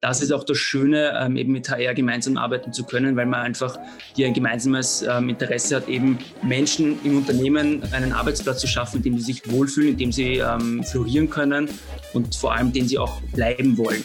das ist auch das Schöne, ähm, eben mit HR gemeinsam arbeiten zu können, weil man einfach hier ein gemeinsames ähm, Interesse hat, eben Menschen im Unternehmen einen Arbeitsplatz zu schaffen, in dem sie sich wohlfühlen, in dem sie ähm, florieren können und vor allem, den sie auch bleiben wollen.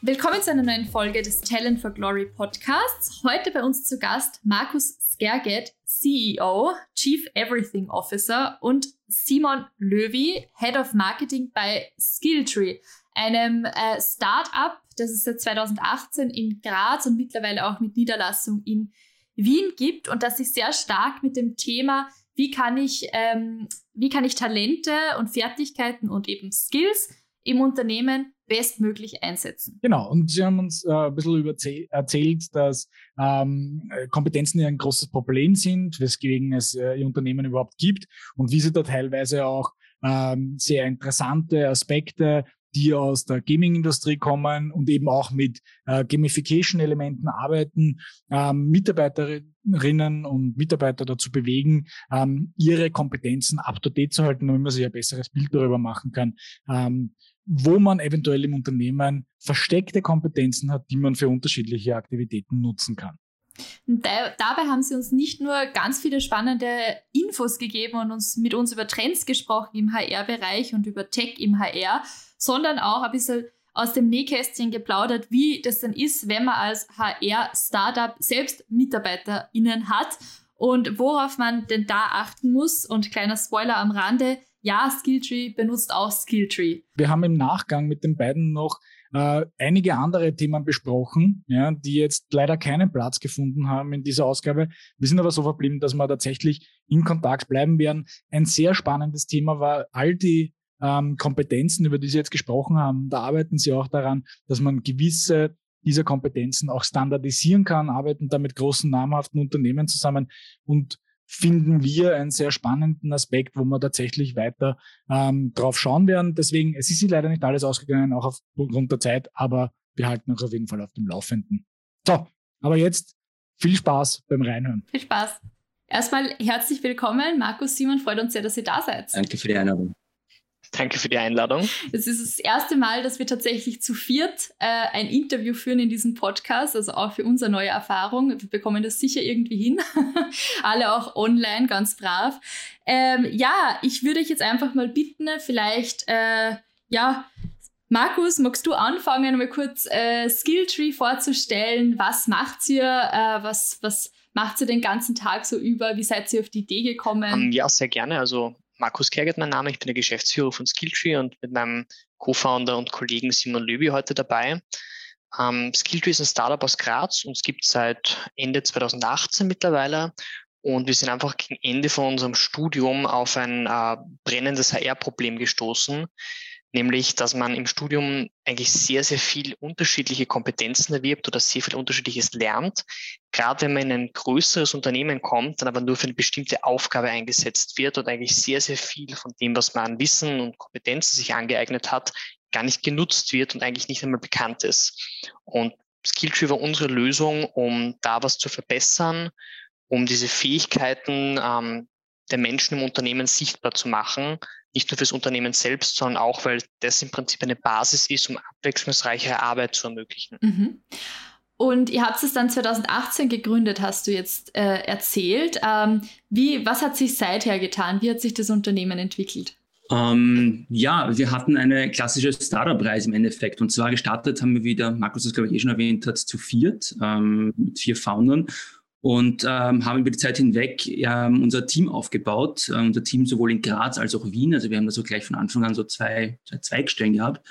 Willkommen zu einer neuen Folge des Talent for Glory Podcasts. Heute bei uns zu Gast Markus Skerget, CEO, Chief Everything Officer und Simon Löwy, Head of Marketing bei Skilltree, einem äh, Start-up, das es seit 2018 in Graz und mittlerweile auch mit Niederlassung in Wien gibt und das sich sehr stark mit dem Thema, wie kann ich, ähm, wie kann ich Talente und Fertigkeiten und eben Skills im Unternehmen bestmöglich einsetzen. Genau, und Sie haben uns äh, ein bisschen erzählt, dass ähm, Kompetenzen ja ein großes Problem sind, weswegen es äh, Ihr Unternehmen überhaupt gibt und wie Sie da teilweise auch ähm, sehr interessante Aspekte die aus der Gaming-Industrie kommen und eben auch mit äh, Gamification-Elementen arbeiten, ähm, Mitarbeiterinnen und Mitarbeiter dazu bewegen, ähm, ihre Kompetenzen up-to-date zu halten, damit man sich ein besseres Bild darüber machen kann, ähm, wo man eventuell im Unternehmen versteckte Kompetenzen hat, die man für unterschiedliche Aktivitäten nutzen kann. Da, dabei haben sie uns nicht nur ganz viele spannende Infos gegeben und uns mit uns über Trends gesprochen im HR-Bereich und über Tech im HR, sondern auch ein bisschen aus dem Nähkästchen geplaudert, wie das dann ist, wenn man als HR-Startup selbst MitarbeiterInnen hat und worauf man denn da achten muss. Und kleiner Spoiler am Rande, ja, Skilltree benutzt auch Skilltree. Wir haben im Nachgang mit den beiden noch äh, einige andere Themen besprochen, ja, die jetzt leider keinen Platz gefunden haben in dieser Ausgabe. Wir sind aber so verblieben, dass wir tatsächlich in Kontakt bleiben werden. Ein sehr spannendes Thema war all die ähm, Kompetenzen, über die Sie jetzt gesprochen haben. Da arbeiten Sie auch daran, dass man gewisse dieser Kompetenzen auch standardisieren kann, arbeiten da mit großen namhaften Unternehmen zusammen und finden wir einen sehr spannenden Aspekt, wo wir tatsächlich weiter ähm, drauf schauen werden. Deswegen, es ist sich leider nicht alles ausgegangen, auch aufgrund der Zeit, aber wir halten euch auf jeden Fall auf dem Laufenden. So, aber jetzt viel Spaß beim Reinhören. Viel Spaß. Erstmal herzlich willkommen, Markus Simon, freut uns sehr, dass ihr da seid. Danke für die Einladung. Danke für die Einladung. Es ist das erste Mal, dass wir tatsächlich zu viert äh, ein Interview führen in diesem Podcast, also auch für uns eine neue Erfahrung. Wir bekommen das sicher irgendwie hin. Alle auch online, ganz brav. Ähm, ja, ich würde euch jetzt einfach mal bitten, vielleicht, äh, ja, Markus, magst du anfangen, mal kurz äh, Skilltree vorzustellen? Was macht ihr? Äh, was, was macht ihr den ganzen Tag so über? Wie seid ihr auf die Idee gekommen? Um, ähm, ja, sehr gerne. Also Markus Kergert mein Name, ich bin der Geschäftsführer von Skilltree und mit meinem Co-Founder und Kollegen Simon Löwy heute dabei. Ähm, Skilltree ist ein Startup aus Graz und es gibt seit Ende 2018 mittlerweile. Und wir sind einfach gegen Ende von unserem Studium auf ein äh, brennendes HR-Problem gestoßen, nämlich dass man im Studium eigentlich sehr, sehr viel unterschiedliche Kompetenzen erwirbt oder sehr viel Unterschiedliches lernt. Gerade wenn man in ein größeres Unternehmen kommt, dann aber nur für eine bestimmte Aufgabe eingesetzt wird und eigentlich sehr, sehr viel von dem, was man an Wissen und Kompetenzen sich angeeignet hat, gar nicht genutzt wird und eigentlich nicht einmal bekannt ist. Und Skilltree war unsere Lösung, um da was zu verbessern, um diese Fähigkeiten ähm, der Menschen im Unternehmen sichtbar zu machen, nicht nur fürs Unternehmen selbst, sondern auch, weil das im Prinzip eine Basis ist, um abwechslungsreichere Arbeit zu ermöglichen. Mhm. Und ihr habt es dann 2018 gegründet, hast du jetzt äh, erzählt. Ähm, wie, was hat sich seither getan? Wie hat sich das Unternehmen entwickelt? Ähm, ja, wir hatten eine klassische Startup-Reise im Endeffekt. Und zwar gestartet haben wir wieder, Markus das glaube ich eh schon erwähnt hat, zu viert, ähm, mit vier Foundern und ähm, haben über die Zeit hinweg ähm, unser Team aufgebaut. Äh, unser Team sowohl in Graz als auch Wien. Also wir haben da so gleich von Anfang an so zwei, zwei Zweigstellen gehabt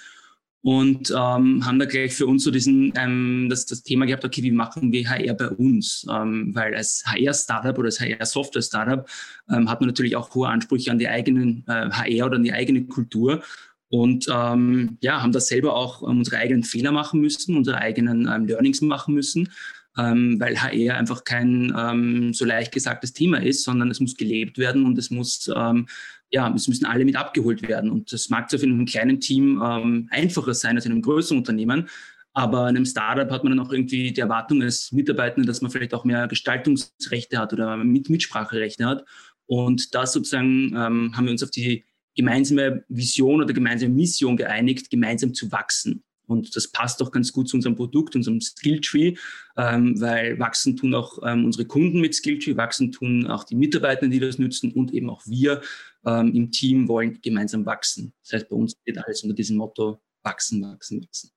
und ähm, haben da gleich für uns so diesen ähm, das, das Thema gehabt, okay, wie machen wir HR bei uns? Ähm, weil als HR-Startup oder als HR-Software-Startup ähm, hat man natürlich auch hohe Ansprüche an die eigenen äh, HR oder an die eigene Kultur. Und ähm, ja, haben da selber auch ähm, unsere eigenen Fehler machen müssen, unsere eigenen ähm, Learnings machen müssen ähm, weil HR einfach kein ähm, so leicht gesagtes Thema ist, sondern es muss gelebt werden und es muss, ähm, ja, es müssen alle mit abgeholt werden. Und das mag zwar für einem kleinen Team ähm, einfacher sein als in einem größeren Unternehmen, aber in einem Startup hat man dann auch irgendwie die Erwartung als Mitarbeitender, dass man vielleicht auch mehr Gestaltungsrechte hat oder mit Mitspracherechte hat. Und da sozusagen ähm, haben wir uns auf die gemeinsame Vision oder gemeinsame Mission geeinigt, gemeinsam zu wachsen. Und das passt auch ganz gut zu unserem Produkt, unserem Skilltree, ähm, weil wachsen tun auch ähm, unsere Kunden mit Skilltree, wachsen tun auch die Mitarbeiter, die das nutzen und eben auch wir ähm, im Team wollen gemeinsam wachsen. Das heißt, bei uns geht alles unter diesem Motto wachsen, wachsen, wachsen.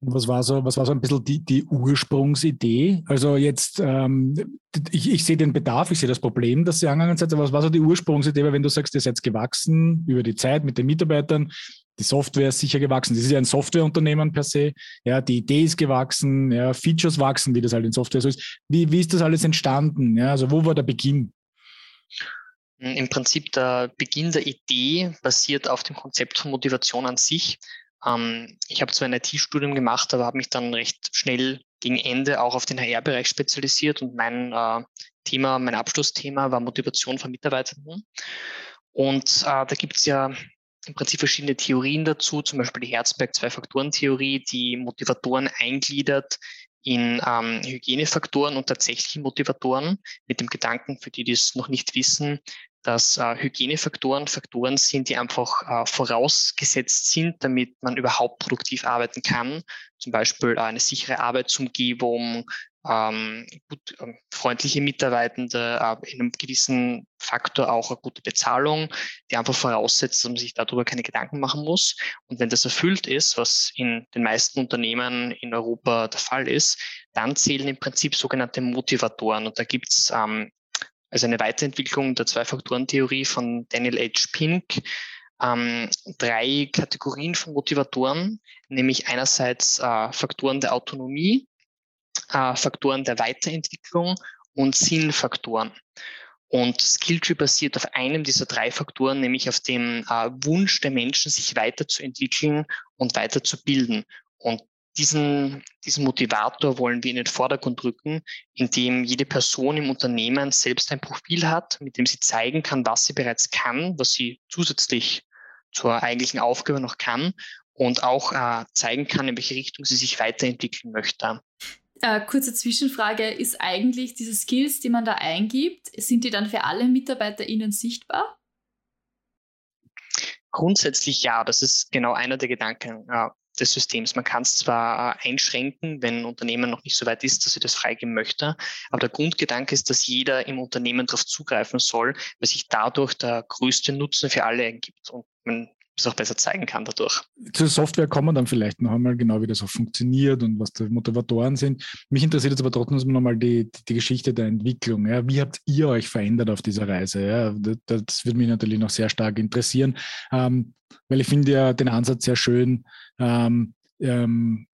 Was war so, was war so ein bisschen die, die Ursprungsidee? Also jetzt, ähm, ich, ich sehe den Bedarf, ich sehe das Problem, das Sie angegangen sind, aber was war so die Ursprungsidee? Weil wenn du sagst, ihr seid gewachsen über die Zeit mit den Mitarbeitern, die Software ist sicher gewachsen. Das ist ja ein Softwareunternehmen per se. Ja, die Idee ist gewachsen, ja, Features wachsen, wie das halt in Software so ist. Wie, wie ist das alles entstanden? Ja, also wo war der Beginn? Im Prinzip der Beginn der Idee basiert auf dem Konzept von Motivation an sich. Ähm, ich habe zwar ein IT-Studium gemacht, aber habe mich dann recht schnell gegen Ende auch auf den HR-Bereich spezialisiert und mein äh, Thema, mein Abschlussthema war Motivation von Mitarbeitenden. Und äh, da gibt es ja im Prinzip verschiedene Theorien dazu, zum Beispiel die Herzberg-Zwei-Faktoren-Theorie, die Motivatoren eingliedert in ähm, Hygienefaktoren und tatsächliche Motivatoren mit dem Gedanken, für die, die es noch nicht wissen, dass äh, Hygienefaktoren Faktoren sind, die einfach äh, vorausgesetzt sind, damit man überhaupt produktiv arbeiten kann. Zum Beispiel äh, eine sichere Arbeitsumgebung, ähm, gut, äh, freundliche Mitarbeitende, äh, in einem gewissen Faktor auch eine gute Bezahlung, die einfach voraussetzt, dass man sich darüber keine Gedanken machen muss. Und wenn das erfüllt ist, was in den meisten Unternehmen in Europa der Fall ist, dann zählen im Prinzip sogenannte Motivatoren. Und da gibt's ähm, also eine Weiterentwicklung der Zwei-Faktoren-Theorie von Daniel H. Pink, ähm, drei Kategorien von Motivatoren, nämlich einerseits äh, Faktoren der Autonomie, äh, Faktoren der Weiterentwicklung und Sinnfaktoren. Und Skilltree basiert auf einem dieser drei Faktoren, nämlich auf dem äh, Wunsch der Menschen, sich weiterzuentwickeln und weiterzubilden. Und diesen, diesen Motivator wollen wir in den Vordergrund rücken, indem jede Person im Unternehmen selbst ein Profil hat, mit dem sie zeigen kann, was sie bereits kann, was sie zusätzlich zur eigentlichen Aufgabe noch kann und auch äh, zeigen kann, in welche Richtung sie sich weiterentwickeln möchte. Äh, kurze Zwischenfrage, ist eigentlich diese Skills, die man da eingibt, sind die dann für alle MitarbeiterInnen sichtbar? Grundsätzlich ja, das ist genau einer der Gedanken. Ja, des Systems. Man kann es zwar äh, einschränken, wenn ein Unternehmen noch nicht so weit ist, dass sie das freigeben möchte, aber der Grundgedanke ist, dass jeder im Unternehmen darauf zugreifen soll, weil sich dadurch der größte Nutzen für alle ergibt und man es auch besser zeigen kann dadurch. Zur Software kommen wir dann vielleicht noch einmal genau, wie das auch funktioniert und was die Motivatoren sind. Mich interessiert jetzt aber trotzdem nochmal die, die Geschichte der Entwicklung. Ja. Wie habt ihr euch verändert auf dieser Reise? Ja? Das, das würde mich natürlich noch sehr stark interessieren, ähm, weil ich finde ja den Ansatz sehr schön, ähm, ähm,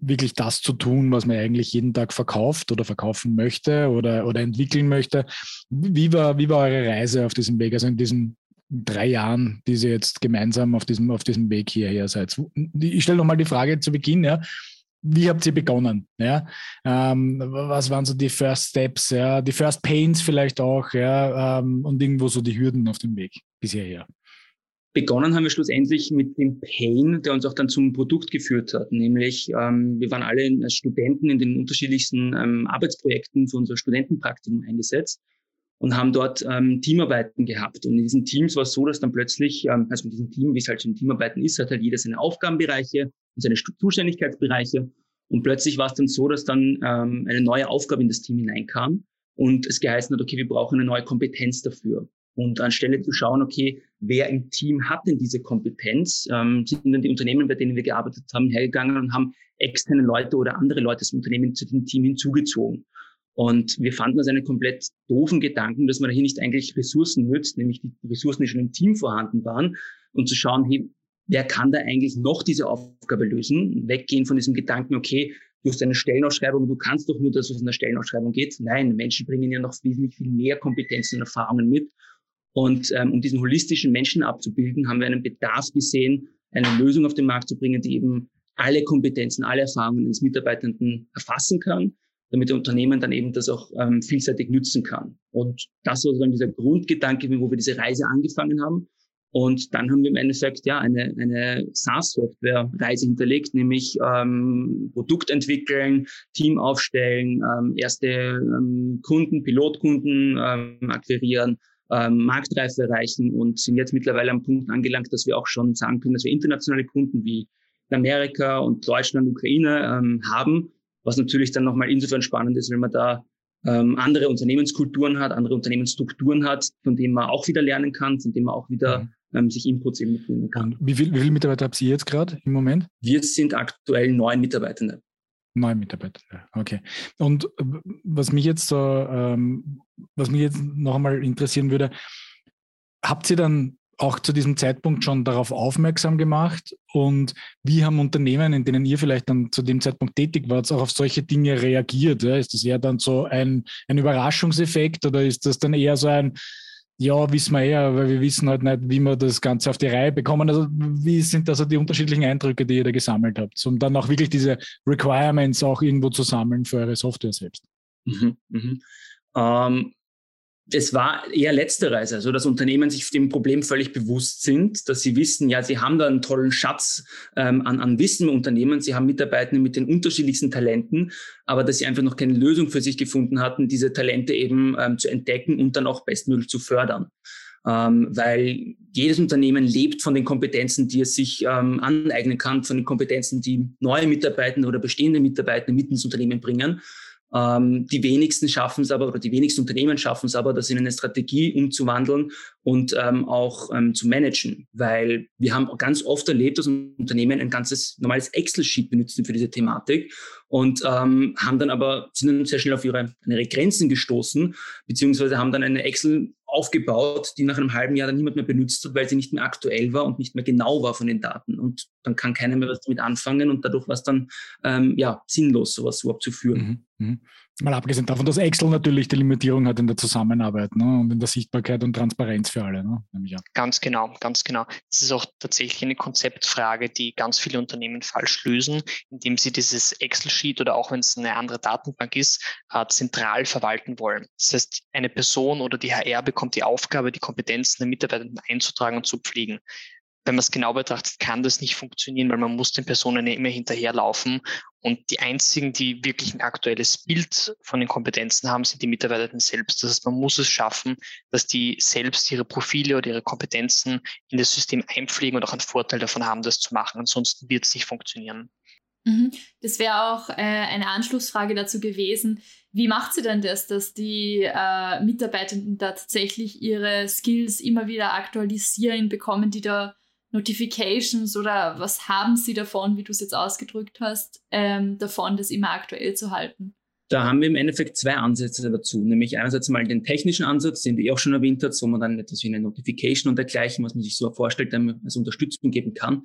wirklich das zu tun, was man eigentlich jeden Tag verkauft oder verkaufen möchte oder, oder entwickeln möchte. Wie war, wie war eure Reise auf diesem Weg, also in diesen drei Jahren, die ihr jetzt gemeinsam auf diesem, auf diesem Weg hierher seid? Ich stelle nochmal die Frage zu Beginn, ja. Wie habt ihr begonnen? Ja? Ähm, was waren so die First Steps, ja? die First Pains vielleicht auch, ja? Ähm, und irgendwo so die Hürden auf dem Weg bis hierher? Begonnen haben wir schlussendlich mit dem Pain, der uns auch dann zum Produkt geführt hat. Nämlich, ähm, wir waren alle als Studenten in den unterschiedlichsten ähm, Arbeitsprojekten für unser Studentenpraktikum eingesetzt und haben dort ähm, Teamarbeiten gehabt. Und in diesen Teams war es so, dass dann plötzlich, ähm, also in diesem Team, wie es halt so ein Teamarbeiten ist, hat halt jeder seine Aufgabenbereiche und seine Zuständigkeitsbereiche. Und plötzlich war es dann so, dass dann ähm, eine neue Aufgabe in das Team hineinkam und es geheißen hat, okay, wir brauchen eine neue Kompetenz dafür. Und anstelle zu schauen, okay, wer im Team hat denn diese Kompetenz, ähm, sind dann die Unternehmen, bei denen wir gearbeitet haben, hergegangen und haben externe Leute oder andere Leute des Unternehmens zu dem Team hinzugezogen. Und wir fanden das einen komplett doofen Gedanken, dass man hier nicht eigentlich Ressourcen nützt, nämlich die Ressourcen, die schon im Team vorhanden waren, und zu schauen, hey, wer kann da eigentlich noch diese Aufgabe lösen? Weggehen von diesem Gedanken, okay, du hast eine Stellenausschreibung, du kannst doch nur das, was in der Stellenausschreibung geht. Nein, Menschen bringen ja noch wesentlich viel mehr Kompetenzen und Erfahrungen mit. Und ähm, um diesen holistischen Menschen abzubilden, haben wir einen Bedarf gesehen, eine Lösung auf den Markt zu bringen, die eben alle Kompetenzen, alle Erfahrungen eines Mitarbeitenden erfassen kann, damit der Unternehmen dann eben das auch ähm, vielseitig nützen kann. Und das war dann dieser Grundgedanke, wo wir diese Reise angefangen haben. Und dann haben wir im Endeffekt ja eine, eine SaaS-Software-Reise hinterlegt, nämlich ähm, Produkt entwickeln, Team aufstellen, ähm, erste ähm, Kunden, Pilotkunden ähm, akquirieren, ähm, Marktreife erreichen und sind jetzt mittlerweile am Punkt angelangt, dass wir auch schon sagen können, dass wir internationale Kunden wie Amerika und Deutschland, Ukraine ähm, haben, was natürlich dann nochmal insofern spannend ist, wenn man da ähm, andere Unternehmenskulturen hat, andere Unternehmensstrukturen hat, von denen man auch wieder lernen kann, von denen man auch wieder mhm. ähm, sich Inputs eben mitnehmen kann. Wie, viel, wie viele Mitarbeiter habt ihr jetzt gerade im Moment? Wir sind aktuell neun Mitarbeitende. Neun Mitarbeiter, okay. Und äh, was mich jetzt so, ähm, was mich jetzt noch einmal interessieren würde, habt ihr dann auch zu diesem Zeitpunkt schon darauf aufmerksam gemacht? Und wie haben Unternehmen, in denen ihr vielleicht dann zu dem Zeitpunkt tätig wart, auch auf solche Dinge reagiert? Ist das eher dann so ein, ein Überraschungseffekt oder ist das dann eher so ein, ja, wissen wir eher, weil wir wissen halt nicht, wie wir das Ganze auf die Reihe bekommen. Also wie sind also die unterschiedlichen Eindrücke, die ihr da gesammelt habt, um dann auch wirklich diese Requirements auch irgendwo zu sammeln für eure Software selbst? Mhm, mhm. Ähm, es war eher letzteres, also dass Unternehmen sich dem Problem völlig bewusst sind, dass sie wissen, ja, sie haben da einen tollen Schatz ähm, an, an Wissen im Unternehmen, sie haben Mitarbeitende mit den unterschiedlichsten Talenten, aber dass sie einfach noch keine Lösung für sich gefunden hatten, diese Talente eben ähm, zu entdecken und dann auch bestmöglich zu fördern. Ähm, weil jedes Unternehmen lebt von den Kompetenzen, die es sich ähm, aneignen kann, von den Kompetenzen, die neue Mitarbeitende oder bestehende Mitarbeitende mit ins Unternehmen bringen. Ähm, die wenigsten schaffen es aber, oder die wenigsten Unternehmen schaffen es aber, das in eine Strategie umzuwandeln und ähm, auch ähm, zu managen. Weil wir haben ganz oft erlebt, dass Unternehmen ein ganzes normales Excel-Sheet benutzen für diese Thematik und ähm, haben dann aber, sind dann sehr schnell auf ihre, ihre Grenzen gestoßen, beziehungsweise haben dann eine Excel aufgebaut, die nach einem halben Jahr dann niemand mehr benutzt hat, weil sie nicht mehr aktuell war und nicht mehr genau war von den Daten. Und dann kann keiner mehr was damit anfangen und dadurch war es dann ähm, ja, sinnlos, sowas überhaupt zu führen. Mhm. Mhm. Mal abgesehen davon, dass Excel natürlich die Limitierung hat in der Zusammenarbeit ne? und in der Sichtbarkeit und Transparenz für alle. Ne? Ganz genau, ganz genau. Das ist auch tatsächlich eine Konzeptfrage, die ganz viele Unternehmen falsch lösen, indem sie dieses Excel-Sheet oder auch wenn es eine andere Datenbank ist, äh, zentral verwalten wollen. Das heißt, eine Person oder die HR bekommt die Aufgabe, die Kompetenzen der Mitarbeiter einzutragen und zu pflegen wenn man es genau betrachtet, kann das nicht funktionieren, weil man muss den Personen immer hinterherlaufen. Und die einzigen, die wirklich ein aktuelles Bild von den Kompetenzen haben, sind die Mitarbeiter selbst. Das heißt, man muss es schaffen, dass die selbst ihre Profile oder ihre Kompetenzen in das System einpflegen und auch einen Vorteil davon haben, das zu machen. Ansonsten wird es nicht funktionieren. Mhm. Das wäre auch äh, eine Anschlussfrage dazu gewesen. Wie macht sie denn das, dass die äh, Mitarbeitenden da tatsächlich ihre Skills immer wieder aktualisieren? Bekommen die da Notifications oder was haben Sie davon, wie du es jetzt ausgedrückt hast, ähm, davon, das immer aktuell zu halten? Da haben wir im Endeffekt zwei Ansätze dazu, nämlich einerseits mal den technischen Ansatz, den du eh auch schon erwähnt hast, wo man dann etwas wie eine Notification und dergleichen, was man sich so vorstellt, als Unterstützung geben kann.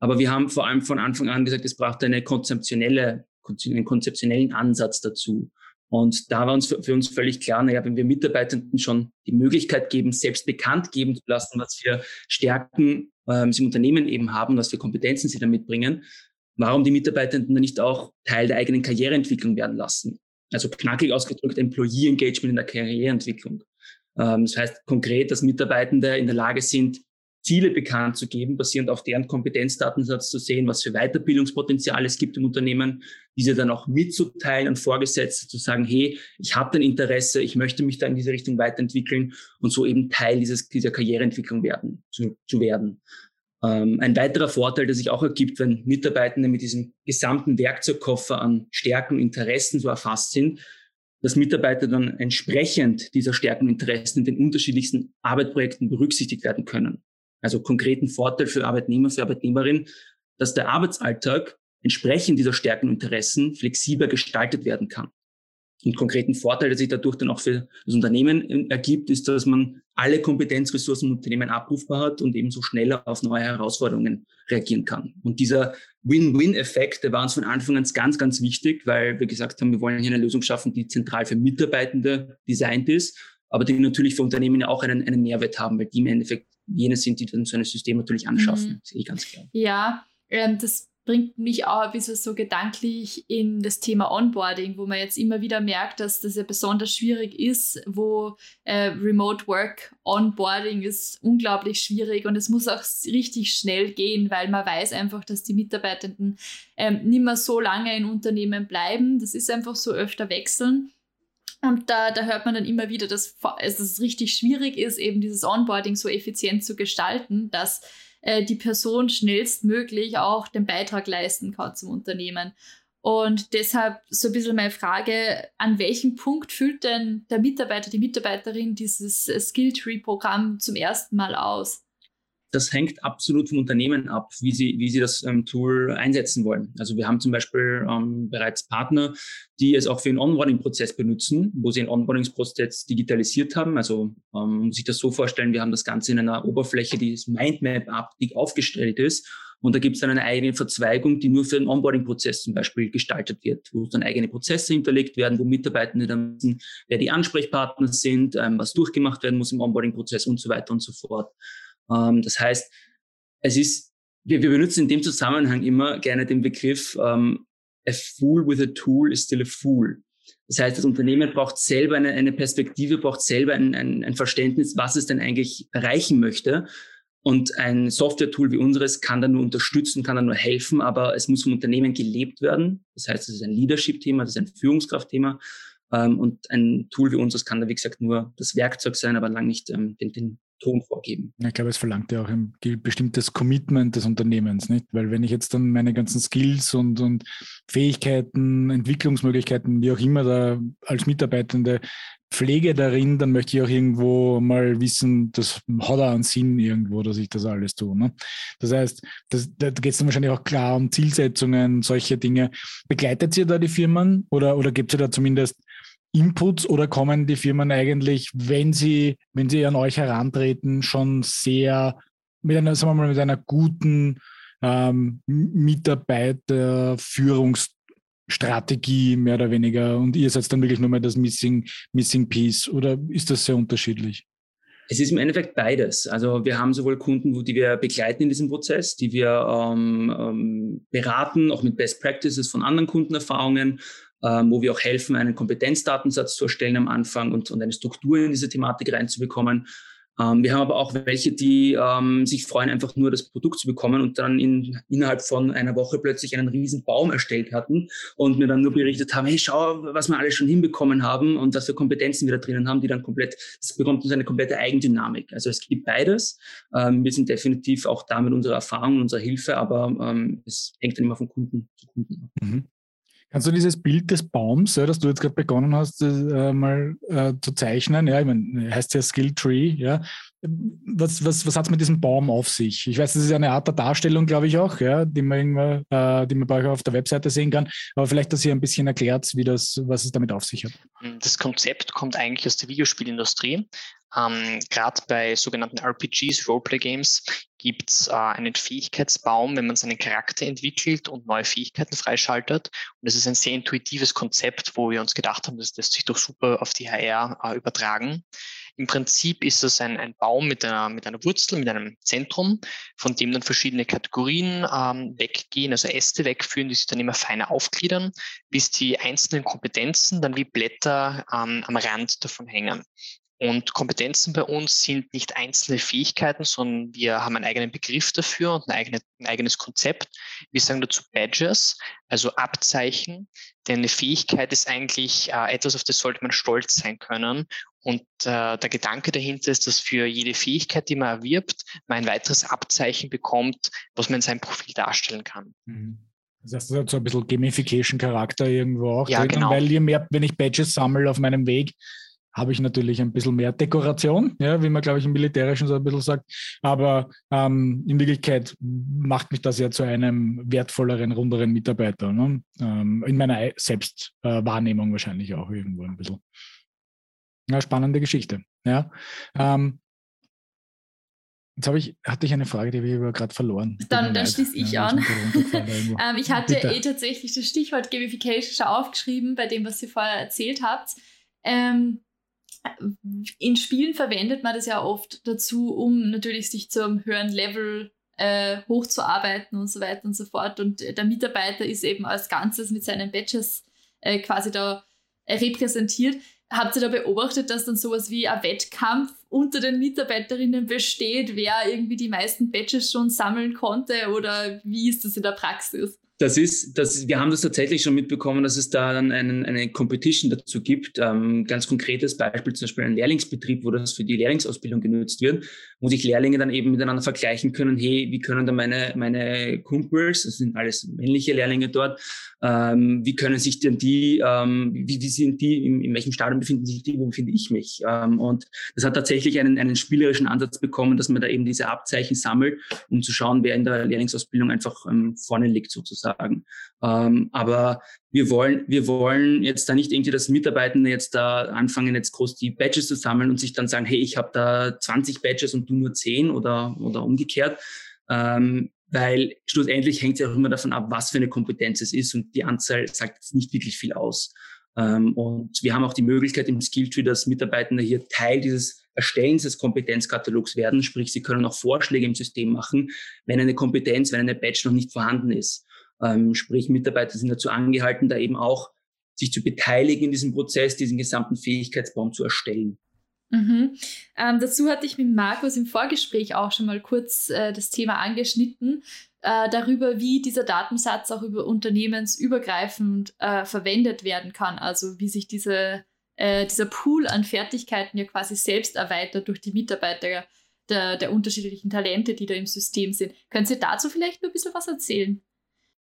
Aber wir haben vor allem von Anfang an gesagt, es braucht eine konzeptionelle, einen konzeptionellen Ansatz dazu. Und da war uns für, uns völlig klar, naja, wenn wir Mitarbeitenden schon die Möglichkeit geben, selbst bekannt geben zu lassen, was für Stärken ähm, sie im Unternehmen eben haben, was für Kompetenzen sie da mitbringen, warum die Mitarbeitenden dann nicht auch Teil der eigenen Karriereentwicklung werden lassen. Also knackig ausgedrückt Employee Engagement in der Karriereentwicklung. Ähm, das heißt konkret, dass Mitarbeitende in der Lage sind, Ziele bekannt zu geben, basierend auf deren Kompetenzdatensatz zu sehen, was für Weiterbildungspotenzial es gibt im Unternehmen, diese dann auch mitzuteilen an Vorgesetzte, zu sagen, hey, ich habe ein Interesse, ich möchte mich da in diese Richtung weiterentwickeln und so eben Teil dieses, dieser Karriereentwicklung werden, zu, zu werden. Ähm, ein weiterer Vorteil, der sich auch ergibt, wenn Mitarbeitende mit diesem gesamten Werkzeugkoffer an Stärken und Interessen so erfasst sind, dass Mitarbeiter dann entsprechend dieser Stärken und Interessen in den unterschiedlichsten Arbeitsprojekten berücksichtigt werden können also konkreten Vorteil für Arbeitnehmer, für Arbeitnehmerin, dass der Arbeitsalltag entsprechend dieser Stärken und Interessen flexibler gestaltet werden kann. Und konkreten Vorteil, der sich dadurch dann auch für das Unternehmen ergibt, ist, dass man alle Kompetenzressourcen im Unternehmen abrufbar hat und ebenso schneller auf neue Herausforderungen reagieren kann. Und dieser Win-Win-Effekt, der war uns von Anfang an ganz, ganz wichtig, weil wir gesagt haben, wir wollen hier eine Lösung schaffen, die zentral für Mitarbeitende designt ist, aber die natürlich für Unternehmen auch einen, einen Mehrwert haben, weil die im Endeffekt jene sind, die dann so ein System natürlich anschaffen. Mhm. Sehe ich ganz klar. Ja, ähm, das bringt mich auch ein bisschen so gedanklich in das Thema Onboarding, wo man jetzt immer wieder merkt, dass das ja besonders schwierig ist, wo äh, Remote Work Onboarding ist unglaublich schwierig und es muss auch richtig schnell gehen, weil man weiß einfach, dass die Mitarbeitenden ähm, nicht mehr so lange in Unternehmen bleiben. Das ist einfach so öfter wechseln. Und da, da hört man dann immer wieder, dass, es richtig schwierig ist, eben dieses Onboarding so effizient zu gestalten, dass äh, die Person schnellstmöglich auch den Beitrag leisten kann zum Unternehmen. Und deshalb so ein bisschen meine Frage, an welchem Punkt füllt denn der Mitarbeiter, die Mitarbeiterin dieses äh, Skilltree-Programm zum ersten Mal aus? Das hängt absolut vom Unternehmen ab, wie sie, wie sie das ähm, Tool einsetzen wollen. Also wir haben zum Beispiel ähm, bereits Partner, die es auch für den Onboarding-Prozess benutzen, wo sie den Onboarding-Prozess digitalisiert haben. Also ähm, sich das so vorstellen, wir haben das Ganze in einer Oberfläche, die das Mindmap die aufgestellt ist. Und da gibt es dann eine eigene Verzweigung, die nur für den Onboarding-Prozess zum Beispiel gestaltet wird, wo dann eigene Prozesse hinterlegt werden, wo Mitarbeitende dann wissen, wer die Ansprechpartner sind, ähm, was durchgemacht werden muss im Onboarding-Prozess und so weiter und so fort. Ähm, das heißt, es ist, wir, wir benutzen in dem Zusammenhang immer gerne den Begriff, ähm, a fool with a tool is still a fool. Das heißt, das Unternehmen braucht selber eine, eine Perspektive, braucht selber ein, ein, ein Verständnis, was es denn eigentlich erreichen möchte. Und ein Software-Tool wie unseres kann da nur unterstützen, kann da nur helfen, aber es muss vom Unternehmen gelebt werden. Das heißt, es ist ein Leadership-Thema, das ist ein Führungskraft-Thema. Ähm, und ein Tool wie unseres kann da, wie gesagt, nur das Werkzeug sein, aber lang nicht ähm, den, den Ton vorgeben. Ich glaube, es verlangt ja auch ein bestimmtes Commitment des Unternehmens, nicht? Weil wenn ich jetzt dann meine ganzen Skills und, und Fähigkeiten, Entwicklungsmöglichkeiten, wie auch immer da als Mitarbeitende pflege darin, dann möchte ich auch irgendwo mal wissen, das hat auch einen Sinn irgendwo, dass ich das alles tue. Ne? Das heißt, das, da geht es dann wahrscheinlich auch klar um Zielsetzungen, solche Dinge. Begleitet ihr da die Firmen oder, oder gibt ihr da zumindest Inputs oder kommen die Firmen eigentlich, wenn sie, wenn sie an euch herantreten, schon sehr mit einer, sagen wir mal, mit einer guten ähm, Mitarbeiterführungsstrategie mehr oder weniger und ihr seid dann wirklich nur mal das Missing, Missing Piece oder ist das sehr unterschiedlich? Es ist im Endeffekt beides. Also wir haben sowohl Kunden, die wir begleiten in diesem Prozess, die wir ähm, ähm, beraten, auch mit Best Practices von anderen Kundenerfahrungen, wo wir auch helfen, einen Kompetenzdatensatz zu erstellen am Anfang und, und eine Struktur in diese Thematik reinzubekommen. Ähm, wir haben aber auch welche, die ähm, sich freuen, einfach nur das Produkt zu bekommen und dann in, innerhalb von einer Woche plötzlich einen riesen Baum erstellt hatten und mir dann nur berichtet haben, hey, schau, was wir alles schon hinbekommen haben und dass wir Kompetenzen wieder drinnen haben, die dann komplett, das bekommt uns eine komplette Eigendynamik. Also es gibt beides. Ähm, wir sind definitiv auch da mit unserer Erfahrung unserer Hilfe, aber ähm, es hängt dann immer von Kunden zu Kunden ab. Mhm. Kannst du dieses Bild des Baums, ja, das du jetzt gerade begonnen hast, äh, mal äh, zu zeichnen? Ja, ich meine, heißt ja Skill Tree, ja. Was, was, was hat es mit diesem Baum auf sich? Ich weiß, das ist eine Art der Darstellung, glaube ich auch, ja, die man irgendwann, äh, die man bei euch auf der Webseite sehen kann. Aber vielleicht, dass ihr ein bisschen erklärt, wie das, was es damit auf sich hat. Das Konzept kommt eigentlich aus der Videospielindustrie. Ähm, Gerade bei sogenannten RPGs, Roleplay-Games, gibt es äh, einen Fähigkeitsbaum, wenn man seinen Charakter entwickelt und neue Fähigkeiten freischaltet. Und das ist ein sehr intuitives Konzept, wo wir uns gedacht haben, das lässt sich doch super auf die HR äh, übertragen. Im Prinzip ist es ein, ein Baum mit einer, mit einer Wurzel, mit einem Zentrum, von dem dann verschiedene Kategorien ähm, weggehen, also Äste wegführen, die sich dann immer feiner aufgliedern, bis die einzelnen Kompetenzen dann wie Blätter ähm, am Rand davon hängen. Und Kompetenzen bei uns sind nicht einzelne Fähigkeiten, sondern wir haben einen eigenen Begriff dafür und ein, eigene, ein eigenes Konzept. Wir sagen dazu Badges, also Abzeichen, denn eine Fähigkeit ist eigentlich äh, etwas, auf das sollte man stolz sein können. Und äh, der Gedanke dahinter ist, dass für jede Fähigkeit, die man erwirbt, man ein weiteres Abzeichen bekommt, was man in seinem Profil darstellen kann. Mhm. Das heißt, das hat so ein bisschen Gamification-Charakter irgendwo auch ja, drin, genau. weil je mehr, wenn ich Badges sammle auf meinem Weg, habe ich natürlich ein bisschen mehr Dekoration, ja, wie man, glaube ich, im Militärischen so ein bisschen sagt. Aber ähm, in Wirklichkeit macht mich das ja zu einem wertvolleren, runderen Mitarbeiter. Ne? Ähm, in meiner Selbstwahrnehmung wahrscheinlich auch irgendwo ein bisschen. Ja, spannende Geschichte. Ja. Ähm, Jetzt habe ich, hatte ich eine Frage, die aber gerade verloren. Dann, dann schließe ich ja, an. ähm, ich hatte Bitte. eh tatsächlich das Stichwort Gamification schon aufgeschrieben bei dem, was ihr vorher erzählt habt. Ähm, in Spielen verwendet man das ja oft dazu, um natürlich sich zum höheren Level äh, hochzuarbeiten und so weiter und so fort. Und der Mitarbeiter ist eben als Ganzes mit seinen Badges äh, quasi da repräsentiert. Habt ihr da beobachtet, dass dann sowas wie ein Wettkampf unter den Mitarbeiterinnen besteht, wer irgendwie die meisten Badges schon sammeln konnte oder wie ist das in der Praxis? Das ist, das, wir haben das tatsächlich schon mitbekommen, dass es da dann einen, eine Competition dazu gibt. Ähm, ganz konkretes Beispiel, zum Beispiel ein Lehrlingsbetrieb, wo das für die Lehrlingsausbildung genutzt wird, wo sich Lehrlinge dann eben miteinander vergleichen können, hey, wie können da meine, meine Kumpels, das sind alles männliche Lehrlinge dort, ähm, wie können sich denn die, ähm, wie, wie sind die, in, in welchem Stadium befinden sich die, wo befinde ich mich? Ähm, und das hat tatsächlich einen, einen spielerischen Ansatz bekommen, dass man da eben diese Abzeichen sammelt, um zu schauen, wer in der Lehrlingsausbildung einfach ähm, vorne liegt sozusagen. Ähm, aber wir wollen, wir wollen jetzt da nicht irgendwie, dass Mitarbeitende jetzt da anfangen, jetzt groß die Badges zu sammeln und sich dann sagen, hey, ich habe da 20 Badges und du nur 10 oder, oder umgekehrt. Ähm, weil schlussendlich hängt es auch immer davon ab, was für eine Kompetenz es ist und die Anzahl sagt jetzt nicht wirklich viel aus. Ähm, und wir haben auch die Möglichkeit im Skilltree, dass Mitarbeitende hier Teil dieses Erstellens des Kompetenzkatalogs werden, sprich sie können auch Vorschläge im System machen, wenn eine Kompetenz, wenn eine Badge noch nicht vorhanden ist. Ähm, sprich Mitarbeiter sind dazu angehalten, da eben auch sich zu beteiligen in diesem Prozess, diesen gesamten Fähigkeitsbaum zu erstellen. Mhm. Ähm, dazu hatte ich mit Markus im Vorgespräch auch schon mal kurz äh, das Thema angeschnitten, äh, darüber, wie dieser Datensatz auch über unternehmensübergreifend äh, verwendet werden kann. Also wie sich diese, äh, dieser Pool an Fertigkeiten ja quasi selbst erweitert durch die Mitarbeiter der, der unterschiedlichen Talente, die da im System sind. Können Sie dazu vielleicht nur ein bisschen was erzählen?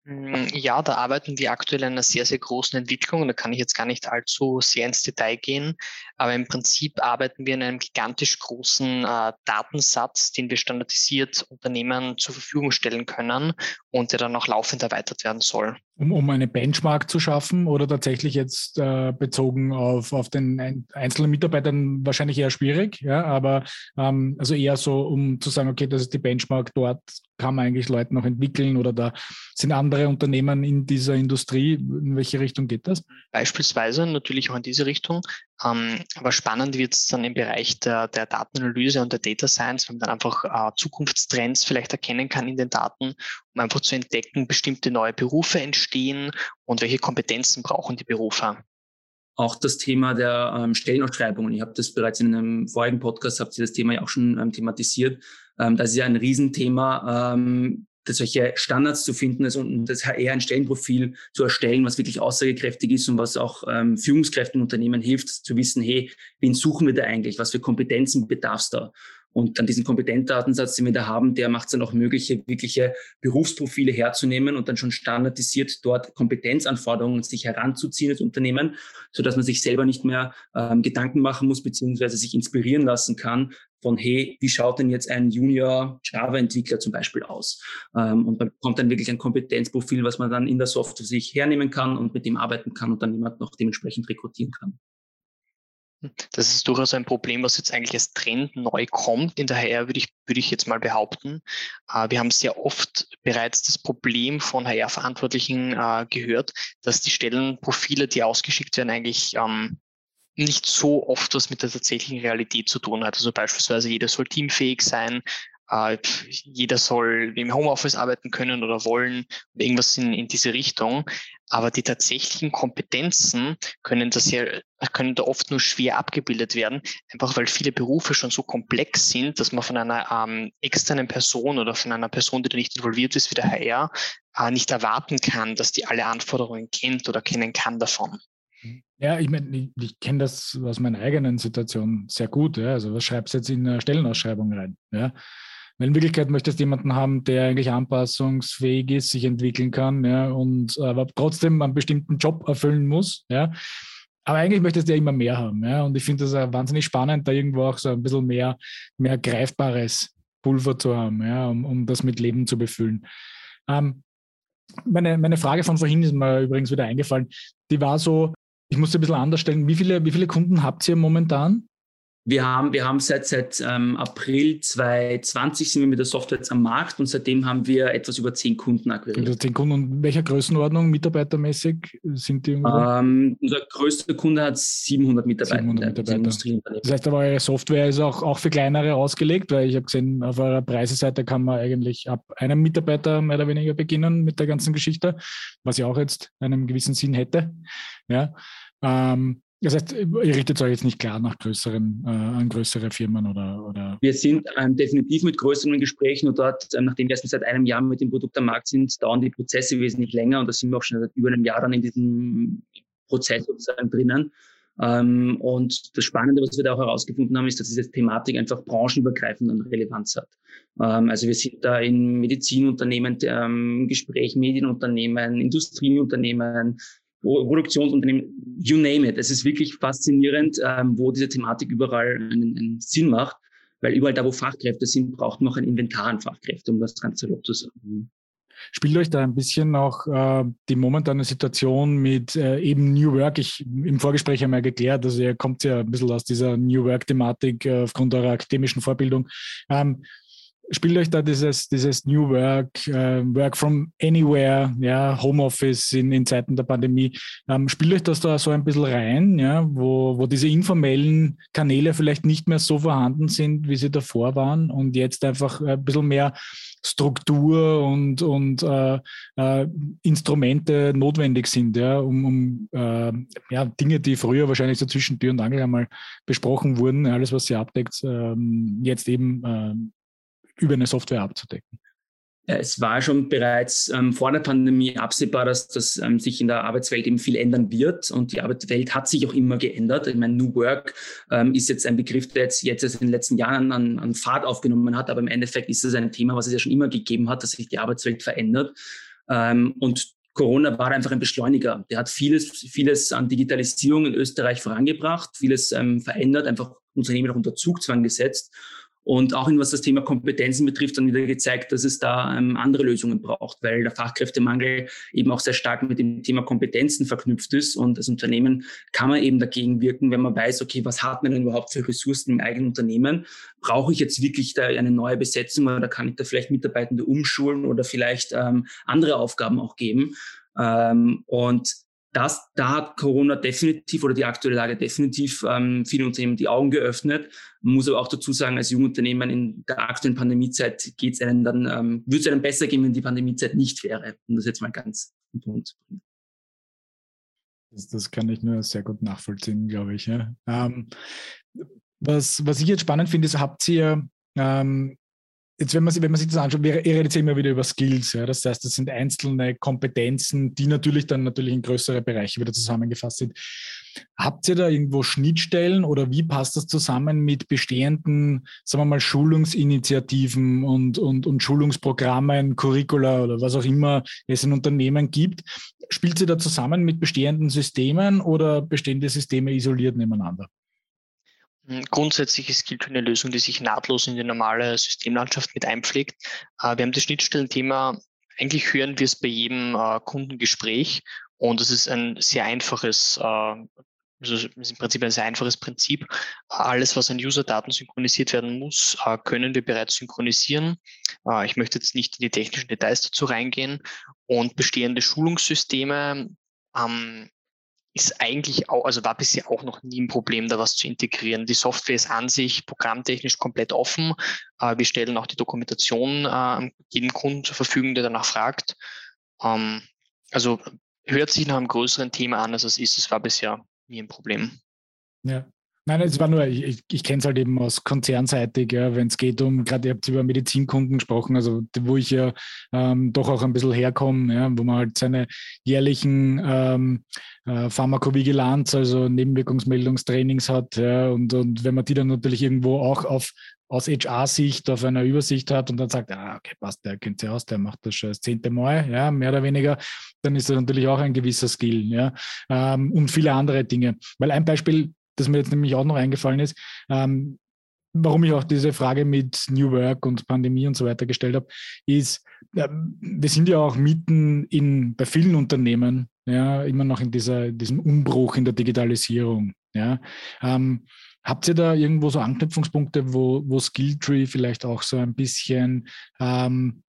Mm, ja, da arbeiten wir aktuell an einer sehr, sehr großen Entwicklung. Da kann ich jetzt gar nicht allzu sehr ins Detail gehen. Aber im Prinzip arbeiten wir in einem gigantisch großen äh, Datensatz, den wir standardisiert Unternehmen zur Verfügung stellen können und der dann auch laufend erweitert werden soll. Um, um eine Benchmark zu schaffen oder tatsächlich jetzt äh, bezogen auf, auf den einzelnen Mitarbeitern wahrscheinlich eher schwierig, ja, aber ähm, also eher so, um zu sagen, okay, das ist die Benchmark, dort kann man eigentlich Leute noch entwickeln oder da sind andere Unternehmen in dieser Industrie. In welche Richtung geht das? Beispielsweise natürlich auch in diese Richtung. Ähm, aber spannend wird es dann im Bereich der, der Datenanalyse und der Data Science, wenn man dann einfach äh, Zukunftstrends vielleicht erkennen kann in den Daten, um einfach zu entdecken, bestimmte neue Berufe entstehen und welche Kompetenzen brauchen die Berufe. Auch das Thema der ähm, Stellenausschreibungen. Ich habe das bereits in einem vorigen Podcast, habt ihr das Thema ja auch schon ähm, thematisiert. Ähm, das ist ja ein Riesenthema, ähm, solche Standards zu finden ist und das HR ein Stellenprofil zu erstellen, was wirklich aussagekräftig ist und was auch ähm, Führungskräften Unternehmen hilft, zu wissen, hey, wen suchen wir da eigentlich? Was für Kompetenzen bedarf es da? Und dann diesen Kompetentdatensatz, den wir da haben, der macht es dann auch möglich, wirkliche Berufsprofile herzunehmen und dann schon standardisiert dort Kompetenzanforderungen sich heranzuziehen als Unternehmen, so dass man sich selber nicht mehr ähm, Gedanken machen muss, beziehungsweise sich inspirieren lassen kann von, hey, wie schaut denn jetzt ein Junior Java-Entwickler zum Beispiel aus? Ähm, und man bekommt dann wirklich ein Kompetenzprofil, was man dann in der Software sich hernehmen kann und mit dem arbeiten kann und dann jemand noch dementsprechend rekrutieren kann. Das ist durchaus ein Problem, was jetzt eigentlich als Trend neu kommt. In der HR würde ich, würde ich jetzt mal behaupten. Äh, wir haben sehr oft bereits das Problem von HR-Verantwortlichen äh, gehört, dass die Stellenprofile, die ausgeschickt werden, eigentlich ähm, nicht so oft was mit der tatsächlichen Realität zu tun hat. Also beispielsweise jeder soll teamfähig sein, äh, jeder soll im Homeoffice arbeiten können oder wollen, irgendwas in, in diese Richtung. Aber die tatsächlichen Kompetenzen können das ja, können da oft nur schwer abgebildet werden, einfach weil viele Berufe schon so komplex sind, dass man von einer ähm, externen Person oder von einer Person, die da nicht involviert ist, wie der HR, äh, nicht erwarten kann, dass die alle Anforderungen kennt oder kennen kann davon. Ja, ich meine, ich, ich kenne das aus meiner eigenen Situation sehr gut. Ja. Also was schreibst du jetzt in eine Stellenausschreibung rein? Ja. Weil in Wirklichkeit möchtest du jemanden haben, der eigentlich anpassungsfähig ist, sich entwickeln kann, ja, und aber trotzdem einen bestimmten Job erfüllen muss, ja. Aber eigentlich möchtest du ja immer mehr haben, ja. Und ich finde das wahnsinnig spannend, da irgendwo auch so ein bisschen mehr, mehr greifbares Pulver zu haben, ja, um, um das mit Leben zu befüllen. Ähm, meine, meine Frage von vorhin ist mir übrigens wieder eingefallen. Die war so, ich musste ein bisschen anders stellen. Wie viele, wie viele Kunden habt ihr momentan? Wir haben, wir haben seit, seit ähm, April 2020 sind wir mit der Software jetzt am Markt und seitdem haben wir etwas über zehn Kunden akquiriert. Zehn Kunden und welcher Größenordnung mitarbeitermäßig sind die? Ähm, unser größter Kunde hat 700 Mitarbeiter. 700 Mitarbeiter. Das heißt aber, eure Software ist auch, auch für kleinere ausgelegt, weil ich habe gesehen, auf eurer Preiseseite kann man eigentlich ab einem Mitarbeiter mehr oder weniger beginnen mit der ganzen Geschichte, was ja auch jetzt einen gewissen Sinn hätte. Ja. Ähm, Das heißt, ihr richtet euch jetzt nicht klar nach größeren, äh, an größere Firmen oder, oder? Wir sind ähm, definitiv mit größeren Gesprächen und dort, ähm, nachdem wir erst seit einem Jahr mit dem Produkt am Markt sind, dauern die Prozesse wesentlich länger und da sind wir auch schon seit über einem Jahr dann in diesem Prozess sozusagen drinnen. Ähm, und das Spannende, was wir da auch herausgefunden haben, ist, dass diese Thematik einfach branchenübergreifend an Relevanz hat. Ähm, also wir sind da in Medizinunternehmen, ähm, Gespräch, Medienunternehmen, Industrieunternehmen, Produktionsunternehmen, you name it. Es ist wirklich faszinierend, ähm, wo diese Thematik überall einen, einen, Sinn macht, weil überall da, wo Fachkräfte sind, braucht man auch ein Inventar an Fachkräften, um das Ganze zu sagen. Spielt euch da ein bisschen noch äh, die momentane Situation mit äh, eben New Work? Ich im Vorgespräch wir geklärt, also ihr kommt ja ein bisschen aus dieser New Work-Thematik äh, aufgrund eurer akademischen Vorbildung. Ähm, spielt euch da dieses, dieses New Work, äh, Work from Anywhere, ja, Homeoffice in, in Zeiten der Pandemie, ähm, spielt euch das da so ein bisschen rein, ja, wo, wo diese informellen Kanäle vielleicht nicht mehr so vorhanden sind, wie sie davor waren und jetzt einfach ein bisschen mehr Struktur und, und äh, äh, Instrumente notwendig sind, ja, um, um äh, ja, Dinge, die früher wahrscheinlich so zwischen Tür und Angel einmal besprochen wurden, alles, was sie abdeckt, ähm, jetzt eben äh, über eine Software abzudecken. Es war schon bereits ähm, vor der Pandemie absehbar, dass das ähm, sich in der Arbeitswelt eben viel ändern wird. Und die Arbeitswelt hat sich auch immer geändert. Ich meine, New Work ähm, ist jetzt ein Begriff, der jetzt, jetzt in den letzten Jahren an, an Fahrt aufgenommen hat. Aber im Endeffekt ist es ein Thema, was es ja schon immer gegeben hat, dass sich die Arbeitswelt verändert. Ähm, und Corona war einfach ein Beschleuniger. Der hat vieles, vieles an Digitalisierung in Österreich vorangebracht, vieles ähm, verändert, einfach Unternehmen auch unter Zugzwang gesetzt. Und auch in was das Thema Kompetenzen betrifft, dann wieder gezeigt, dass es da ähm, andere Lösungen braucht, weil der Fachkräftemangel eben auch sehr stark mit dem Thema Kompetenzen verknüpft ist. Und als Unternehmen kann man eben dagegen wirken, wenn man weiß, okay, was hat man denn überhaupt für Ressourcen im eigenen Unternehmen? Brauche ich jetzt wirklich da eine neue Besetzung oder kann ich da vielleicht Mitarbeitende umschulen oder vielleicht ähm, andere Aufgaben auch geben? Ähm, und das, da hat Corona definitiv oder die aktuelle Lage definitiv ähm, vielen Unternehmen die Augen geöffnet. Man muss aber auch dazu sagen, als Jungunternehmen in der aktuellen Pandemiezeit geht es einem dann, ähm, würde es einem besser gehen, wenn die Pandemiezeit nicht wäre. Um das jetzt mal ganz im Punkt. Das, das, kann ich nur sehr gut nachvollziehen, glaube ich. Ja. Ähm, was, was ich jetzt spannend finde, ist, habt ihr ähm, Jetzt, wenn man, sich, wenn man sich das anschaut, wir reden jetzt immer wieder über Skills. Ja? Das heißt, das sind einzelne Kompetenzen, die natürlich dann natürlich in größere Bereiche wieder zusammengefasst sind. Habt ihr da irgendwo Schnittstellen oder wie passt das zusammen mit bestehenden, sagen wir mal, Schulungsinitiativen und, und, und Schulungsprogrammen, Curricula oder was auch immer es in Unternehmen gibt? Spielt sie da zusammen mit bestehenden Systemen oder bestehende Systeme isoliert nebeneinander? Hm, grundsätzlich ist Skilltree eine Lösung, die sich nahtlos in die normale Systemlandschaft mit einpflegt. Äh, wir haben das Schnittstellenthema, eigentlich hören wir es bei jedem äh, Kundengespräch und es ist ein sehr einfaches, äh, also ist im Prinzip ein sehr einfaches Prinzip. Alles, was an User-Daten synchronisiert werden muss, können wir bereits synchronisieren. Ich möchte jetzt nicht in die technischen Details dazu reingehen und bestehende Schulungssysteme ähm, ist eigentlich auch, also war bisher auch noch nie ein Problem, da was zu integrieren. Die Software ist an sich programmtechnisch komplett offen. Äh, wir stellen auch die Dokumentation äh, jedem Kunden zur Verfügung, der danach fragt. Ähm, also hört sich nach einem größeren Thema an, als es ist. Es war bisher nie ein Problem. Ja. Nein, es war nur, ich, ich kenne es halt eben aus konzernseitig, ja, wenn es geht um, gerade ihr habt über Medizinkunden gesprochen, also wo ich ja ähm, doch auch ein bisschen herkomme, ja, wo man halt seine jährlichen ähm, äh, Pharmakovigilanz, also Nebenwirkungsmeldungstrainings hat, ja, und, und wenn man die dann natürlich irgendwo auch auf aus HR-Sicht auf einer Übersicht hat und dann sagt, ah, okay, passt, der kennt sich aus, der macht das schon das zehnte Mal, ja, mehr oder weniger, dann ist das natürlich auch ein gewisser Skill, ja, ähm, und viele andere Dinge. Weil ein Beispiel, das mir jetzt nämlich auch noch eingefallen ist, ähm, warum ich auch diese Frage mit New Work und Pandemie und so weiter gestellt habe, ist, äh, wir sind ja auch mitten in, bei vielen Unternehmen, ja, immer noch in dieser, diesem Umbruch in der Digitalisierung. Ja. Ähm, habt ihr da irgendwo so Anknüpfungspunkte, wo, wo Skilltree vielleicht auch so ein bisschen ähm,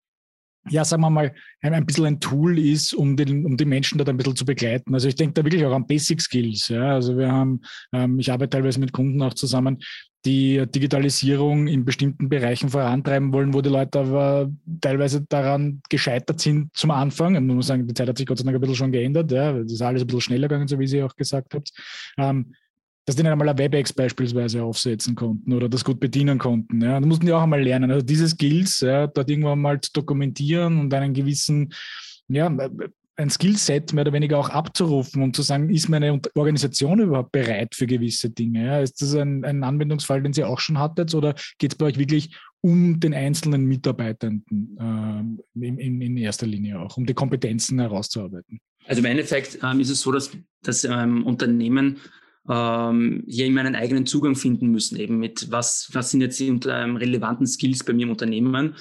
ja, sagen wir mal, ein, ein bisschen ein Tool ist, um, den, um die Menschen dort ein bisschen zu begleiten. Also ich denke da wirklich auch an Basic Skills. Ja. Also wir haben, ähm, ich arbeite teilweise mit Kunden auch zusammen, die Digitalisierung in bestimmten Bereichen vorantreiben wollen, wo die Leute aber teilweise daran gescheitert sind zum Anfang. Und man muss sagen, die Zeit hat sich Gott sei Dank ein bisschen schon geändert. Ja. Das ist alles ein bisschen schneller gegangen, so wie Sie auch gesagt habt. Ähm, dass die nicht einmal ein WebEx beispielsweise aufsetzen konnten oder das gut bedienen konnten. Ja. Da mussten die auch einmal lernen. Also diese Skills ja, dort irgendwann mal zu dokumentieren und einen gewissen, ja, ein Skillset mehr oder weniger auch abzurufen und zu sagen, ist meine Organisation überhaupt bereit für gewisse Dinge? Ja? Ist das ein, ein Anwendungsfall, den Sie auch schon hattet oder geht es bei euch wirklich um den einzelnen Mitarbeitenden äh, in, in, in, erster Linie auch, um die Kompetenzen herauszuarbeiten? Also im Endeffekt ähm, ist es so, dass, dass ähm, Unternehmen ähm, hier immer einen eigenen Zugang finden müssen, eben mit was, was sind jetzt die ähm, relevanten Skills bei mir im Unternehmen.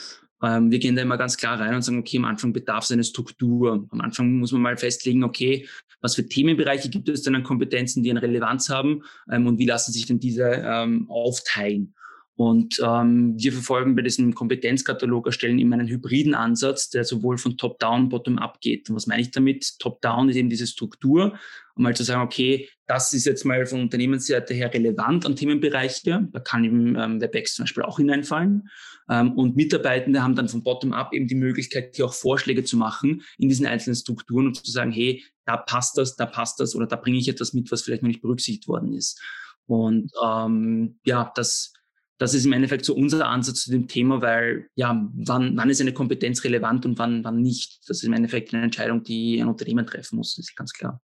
Ähm, wir gehen da immer ganz klar rein und sagen, okay, am Anfang bedarf es einer Struktur. Am Anfang muss man mal festlegen, okay, was für Themenbereiche gibt es denn an Kompetenzen, die eine Relevanz haben ähm, und wie lassen sich denn diese ähm, aufteilen. Und ähm, wir verfolgen bei diesem Kompetenzkatalog erstellen immer einen hybriden Ansatz, der sowohl von Top-Down, Bottom-up geht. Und was meine ich damit? Top-Down ist eben diese Struktur, um mal zu sagen, okay, das ist jetzt mal von Unternehmensseite her relevant an Themenbereiche. Da kann eben ähm, WebEx zum Beispiel auch hineinfallen. Ähm, und Mitarbeitende haben dann von Bottom-up eben die Möglichkeit, hier auch Vorschläge zu machen in diesen einzelnen Strukturen und zu sagen, hey, da passt das, da passt das oder da bringe ich etwas mit, was vielleicht noch nicht berücksichtigt worden ist. Und ähm, ja, das das ist im Endeffekt so unser Ansatz zu dem Thema, weil ja, wann, wann ist eine Kompetenz relevant und wann, wann nicht? Das ist im Endeffekt eine Entscheidung, die ein Unternehmen treffen muss, ist ganz klar.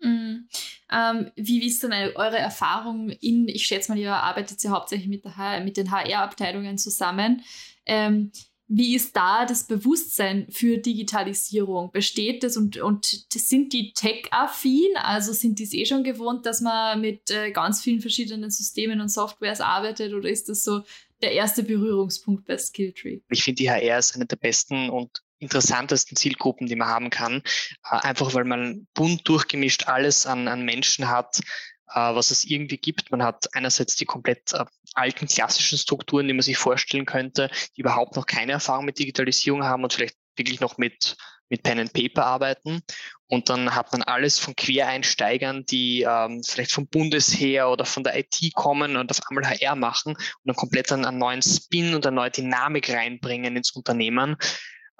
Mhm. Ähm, wie ist denn eure Erfahrung in, ich schätze mal, ihr arbeitet ja hauptsächlich mit, der, mit den HR-Abteilungen zusammen. Ähm, wie ist da das Bewusstsein für Digitalisierung? Besteht das und, und sind die tech-affin? Also sind die es eh schon gewohnt, dass man mit äh, ganz vielen verschiedenen Systemen und Softwares arbeitet oder ist das so der erste Berührungspunkt bei Skilltree? Ich finde, die HR ist eine der besten und interessantesten Zielgruppen, die man haben kann. Äh, einfach weil man bunt durchgemischt alles an, an Menschen hat, was es irgendwie gibt. Man hat einerseits die komplett äh, alten klassischen Strukturen, die man sich vorstellen könnte, die überhaupt noch keine Erfahrung mit Digitalisierung haben und vielleicht wirklich noch mit, mit Pen and Paper arbeiten. Und dann hat man alles von Quereinsteigern, die ähm, vielleicht vom Bundesheer oder von der IT kommen und auf einmal HR machen und dann komplett einen, einen neuen Spin und eine neue Dynamik reinbringen ins Unternehmen.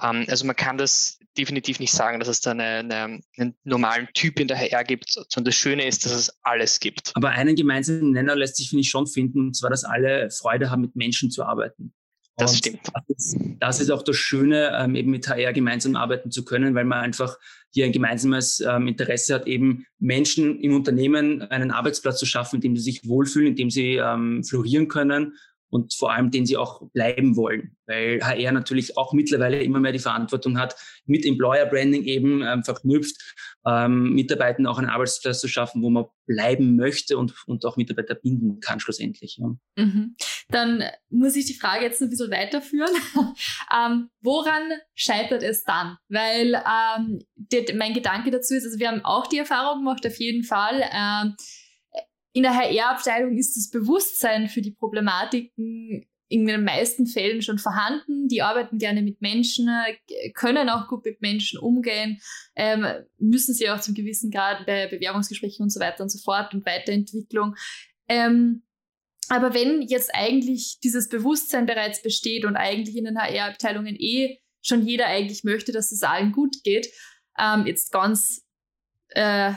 Ähm, also man kann das definitiv nicht sagen, dass es da eine, eine, einen normalen Typ in der HR gibt, sondern das Schöne ist, dass es alles gibt. Aber einen gemeinsamen Nenner lässt sich, finde ich, schon finden, und zwar, dass alle Freude haben, mit Menschen zu arbeiten. Das und stimmt. Das ist, das ist, auch das Schöne, ähm, eben mit HR gemeinsam arbeiten zu können, weil man einfach hier ein gemeinsames ähm, Interesse hat, eben Menschen im Unternehmen einen Arbeitsplatz zu schaffen, in dem sie sich wohlfühlen, in dem sie ähm, florieren können und vor allem den sie auch bleiben wollen, weil HR natürlich auch mittlerweile immer mehr die Verantwortung hat, mit Employer Branding eben ähm, verknüpft, ähm, Mitarbeitern auch einen Arbeitsplatz zu schaffen, wo man bleiben möchte und, und auch Mitarbeiter binden kann schlussendlich. Ja. Mhm. Dann muss ich die Frage jetzt ein bisschen weiterführen. ähm, woran scheitert es dann? Weil ähm, der, mein Gedanke dazu ist, also wir haben auch die Erfahrung gemacht, auf jeden Fall, ähm, in der HR-Abteilung ist das Bewusstsein für die Problematiken in den meisten Fällen schon vorhanden. Die arbeiten gerne mit Menschen, können auch gut mit Menschen umgehen, ähm, müssen sie auch zum gewissen Grad bei Bewerbungsgesprächen und so weiter und so fort und Weiterentwicklung. Ähm, aber wenn jetzt eigentlich dieses Bewusstsein bereits besteht und eigentlich in den HR-Abteilungen eh schon jeder eigentlich möchte, dass es allen gut geht, ähm, jetzt ganz äh,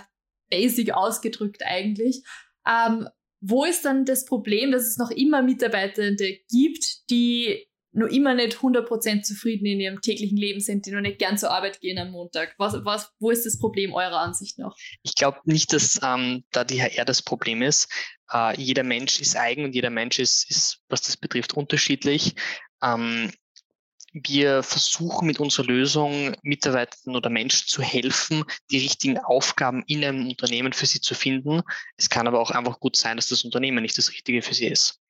basic ausgedrückt eigentlich, ähm, wo ist dann das Problem, dass es noch immer Mitarbeitende gibt, die nur immer nicht 100% zufrieden in ihrem täglichen Leben sind, die nur nicht gern zur Arbeit gehen am Montag. Was, was, wo ist das Problem eurer Ansicht nach? Ich glaube nicht, dass ähm, da die HR das Problem ist. Äh, jeder Mensch ist eigen und jeder Mensch ist, ist was das betrifft, unterschiedlich. Ähm, wir versuchen mit unserer Lösung Mitarbeitern oder Menschen zu helfen, die richtigen Aufgaben in einem Unternehmen für sie zu finden. Es kann aber auch einfach gut sein, dass das Unternehmen nicht das Richtige für sie ist.